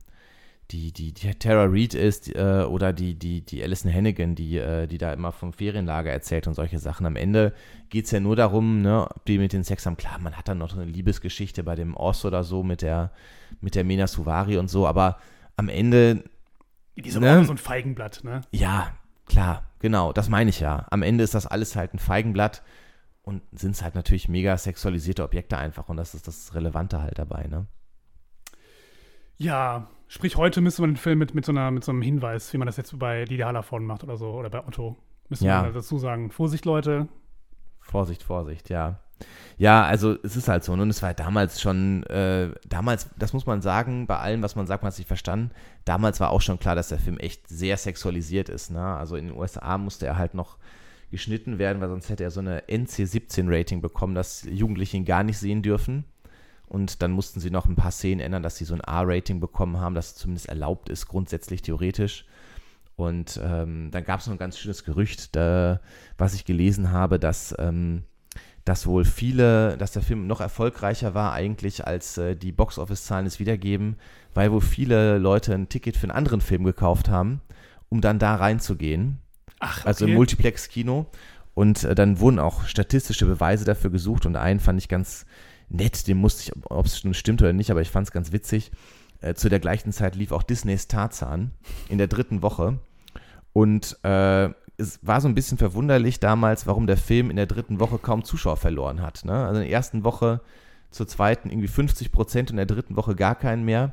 die, die, die Tara Reid ist äh, oder die, die, die Alison Hannigan, die, äh, die da immer vom Ferienlager erzählt und solche Sachen. Am Ende geht es ja nur darum, ne, ob die mit den Sex haben. Klar, man hat dann noch so eine Liebesgeschichte bei dem Oz oder so mit der, mit der Mena Suvari und so, aber am Ende Die ist Ne? so ein Feigenblatt, ne? ja, klar, genau, das meine ich ja. Am Ende ist das alles halt ein Feigenblatt und sind es halt natürlich mega sexualisierte Objekte einfach und das ist das Relevante halt dabei, ne? Ja, sprich, heute müsste man den Film mit, mit, so einer, mit so einem Hinweis, wie man das jetzt bei Lydia Hallervorden macht oder so, oder bei Otto, müsste Ja. man dazu sagen. Vorsicht, Leute. Vorsicht, Vorsicht, ja. Ja, also es ist halt so. ne? Und es war damals schon, äh, damals, das muss man sagen, bei allem, was man sagt, man hat es nicht verstanden. Damals war auch schon klar, dass der Film echt sehr sexualisiert ist. Ne? Also in den USA musste er halt noch geschnitten werden, weil sonst hätte er so eine NC-17-Rating bekommen, dass Jugendliche ihn gar nicht sehen dürfen. Und dann mussten sie noch ein paar Szenen ändern, dass sie so ein A-Rating bekommen haben, das zumindest erlaubt ist, grundsätzlich theoretisch. Und ähm, dann gab es noch ein ganz schönes Gerücht, da, was ich gelesen habe, dass, ähm, dass wohl viele, dass der Film noch erfolgreicher war eigentlich als äh, die Box-Office-Zahlen es wiedergeben, weil wohl viele Leute ein Ticket für einen anderen Film gekauft haben, um dann da reinzugehen Ach, also im okay. Multiplex-Kino. Und äh, dann wurden auch statistische Beweise dafür gesucht und einen fand ich ganz nett, den musste ich, ob es schon stimmt oder nicht, aber ich fand es ganz witzig. Äh, zu der gleichen Zeit lief auch Disneys Tarzan in der dritten Woche. Und äh, es war so ein bisschen verwunderlich damals, warum der Film in der dritten Woche kaum Zuschauer verloren hat. Ne? Also in der ersten Woche zur zweiten irgendwie 50 Prozent und in der dritten Woche gar keinen mehr.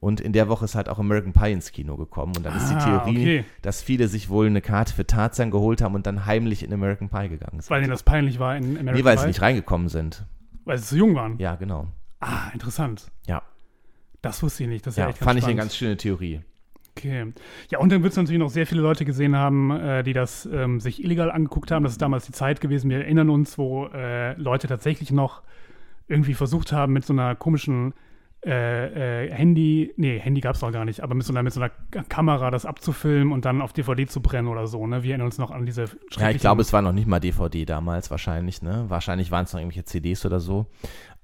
Und in der Woche ist halt auch American Pie ins Kino gekommen. Und dann ist die Ah, Theorie, okay. dass viele sich wohl eine Karte für Tarzan geholt haben und dann heimlich in American Pie gegangen sind. Weil denen das peinlich war in American nee, weil sie Pie? nicht reingekommen sind. Weil sie zu jung waren. Ja, genau. Ah, interessant. Ja, Das wusste ich nicht. Das ist ja, ja echt fand ich eine ganz schöne Theorie. Okay. Ja, und dann wird es natürlich noch sehr viele Leute gesehen haben, äh, die das ähm, sich illegal angeguckt haben. Das ist damals die Zeit gewesen. Wir erinnern uns, wo äh, Leute tatsächlich noch irgendwie versucht haben, mit so einer komischen äh, äh, Handy, nee, Handy gab es noch gar nicht, aber mit so einer, mit so einer Kamera das abzufilmen und dann auf DVD zu brennen oder so. Ne? Wir erinnern uns noch an diese. Ja, ich glaube, es war noch nicht mal DVD damals wahrscheinlich, ne? Wahrscheinlich waren es noch irgendwelche CDs oder so.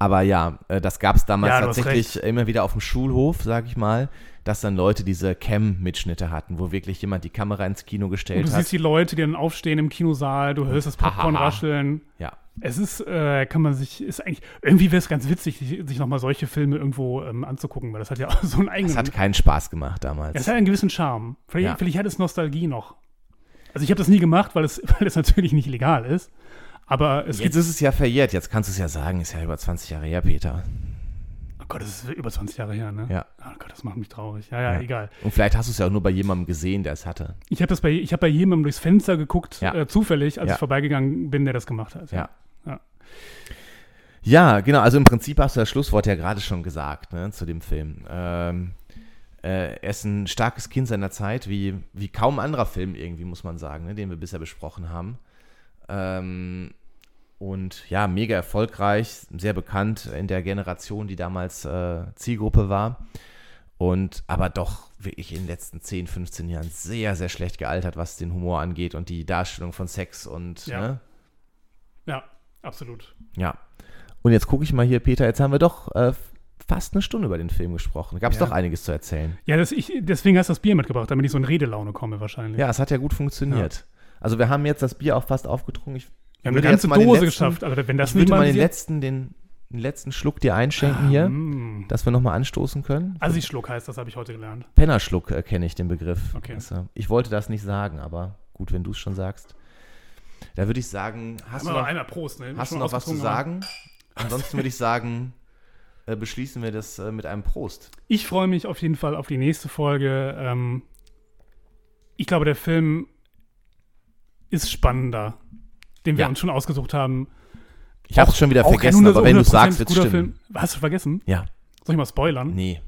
Aber ja, äh, das gab es damals Ja, du tatsächlich immer wieder auf dem Schulhof, sag ich mal, dass dann Leute diese Cam-Mitschnitte hatten, wo wirklich jemand die Kamera ins Kino und gestellt du hat. siehst die Leute, die dann aufstehen im Kinosaal, du hörst das Popcorn rascheln. Ja, Es ist, äh, kann man sich, ist eigentlich, irgendwie wäre es ganz witzig, sich, sich nochmal solche Filme irgendwo ähm, anzugucken, weil das hat ja auch [LAUGHS] so einen eigenen. es hat keinen Spaß gemacht damals. Es hat einen gewissen Charme. Vielleicht, Ja. vielleicht hat es Nostalgie noch. Also ich habe das nie gemacht, weil es, [LAUGHS] weil es natürlich nicht legal ist. Aber es Jetzt ist es ja verjährt, jetzt kannst du es ja sagen, ist ja über 20 Jahre her, Peter. Oh Gott, das ist über 20 Jahre her, ne? Ja. Oh Gott, das macht mich traurig. Ja, ja, Ja. egal. Und vielleicht hast du es ja auch nur bei jemandem gesehen, der es hatte. Ich habe das bei, ich habe bei jemandem durchs Fenster geguckt, Ja. äh, zufällig, als Ja. ich vorbeigegangen bin, der das gemacht hat. Ja. Ja. Ja, genau. Also im Prinzip hast du das Schlusswort ja gerade schon gesagt ne, zu dem Film. Ähm, äh, er ist ein starkes Kind seiner Zeit, wie, wie kaum anderer Film irgendwie, muss man sagen, ne, den wir bisher besprochen haben. Ähm, und ja, mega erfolgreich, sehr bekannt in der Generation, die damals äh, Zielgruppe war. Und aber doch wirklich in den letzten 10, 15 Jahren sehr, sehr schlecht gealtert, was den Humor angeht und die Darstellung von Sex und Ja. ne, ja, absolut. ja. Und jetzt gucke ich mal hier, Peter, jetzt haben wir doch äh, fast eine Stunde über den Film gesprochen. Gab es Ja. doch einiges zu erzählen. Ja, das, ich, deswegen hast du das Bier mitgebracht, damit ich so in Redelaune komme wahrscheinlich. Ja, es hat ja gut funktioniert. Also wir haben jetzt das Bier auch fast aufgetrunken. Ich Wir haben eine ganze Dose letzten- geschafft. Aber wenn das ich würde mal den letzten, den, den letzten Schluck dir einschenken hier, Mm. dass wir nochmal anstoßen können. Assi-Schluck heißt das, habe ich heute gelernt. Pennerschluck äh, kenne ich den Begriff. Okay. Also, ich wollte das nicht sagen, aber gut, wenn du es schon sagst. Da würde ich sagen, hast du noch, einmal Prost, ne? hast du noch was zu sagen? Ansonsten würde ich sagen, äh, beschließen wir das äh, mit einem Prost. Ich freue mich auf jeden Fall auf die nächste Folge. Ähm, ich glaube, der Film ist spannender, den wir Ja. uns schon ausgesucht haben. Ich habe es schon wieder vergessen, aber wenn du es 100% sagst, wird es stimmen. Film. Hast du vergessen? Ja, Soll ich mal spoilern? nee.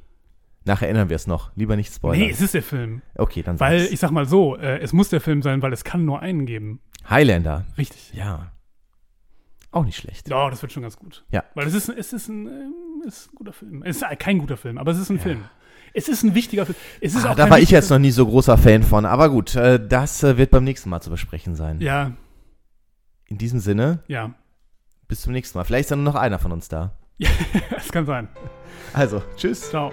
Nachher erinnern wir es noch. Lieber nicht spoilern. Nee, es ist der Film. okay, dann Weil, sag's. ich sag mal so, äh, es muss der Film sein, weil es kann nur einen geben. Highlander. Richtig. Ja. Auch nicht schlecht. Ja, das wird schon ganz gut. Ja. Weil es ist, es ist ein, es ist ein guter Film. Es ist kein guter Film, aber es ist ein Film. Es ist ein wichtiger Film. Es ist Ah, auch da war ich jetzt noch nie so großer Fan von. Aber gut, äh, das äh, wird beim nächsten Mal zu besprechen sein. Ja, In diesem Sinne, ja. bis zum nächsten Mal. Vielleicht ist dann nur noch einer von uns da. [LAUGHS] Es kann sein. Also, tschüss. Ciao.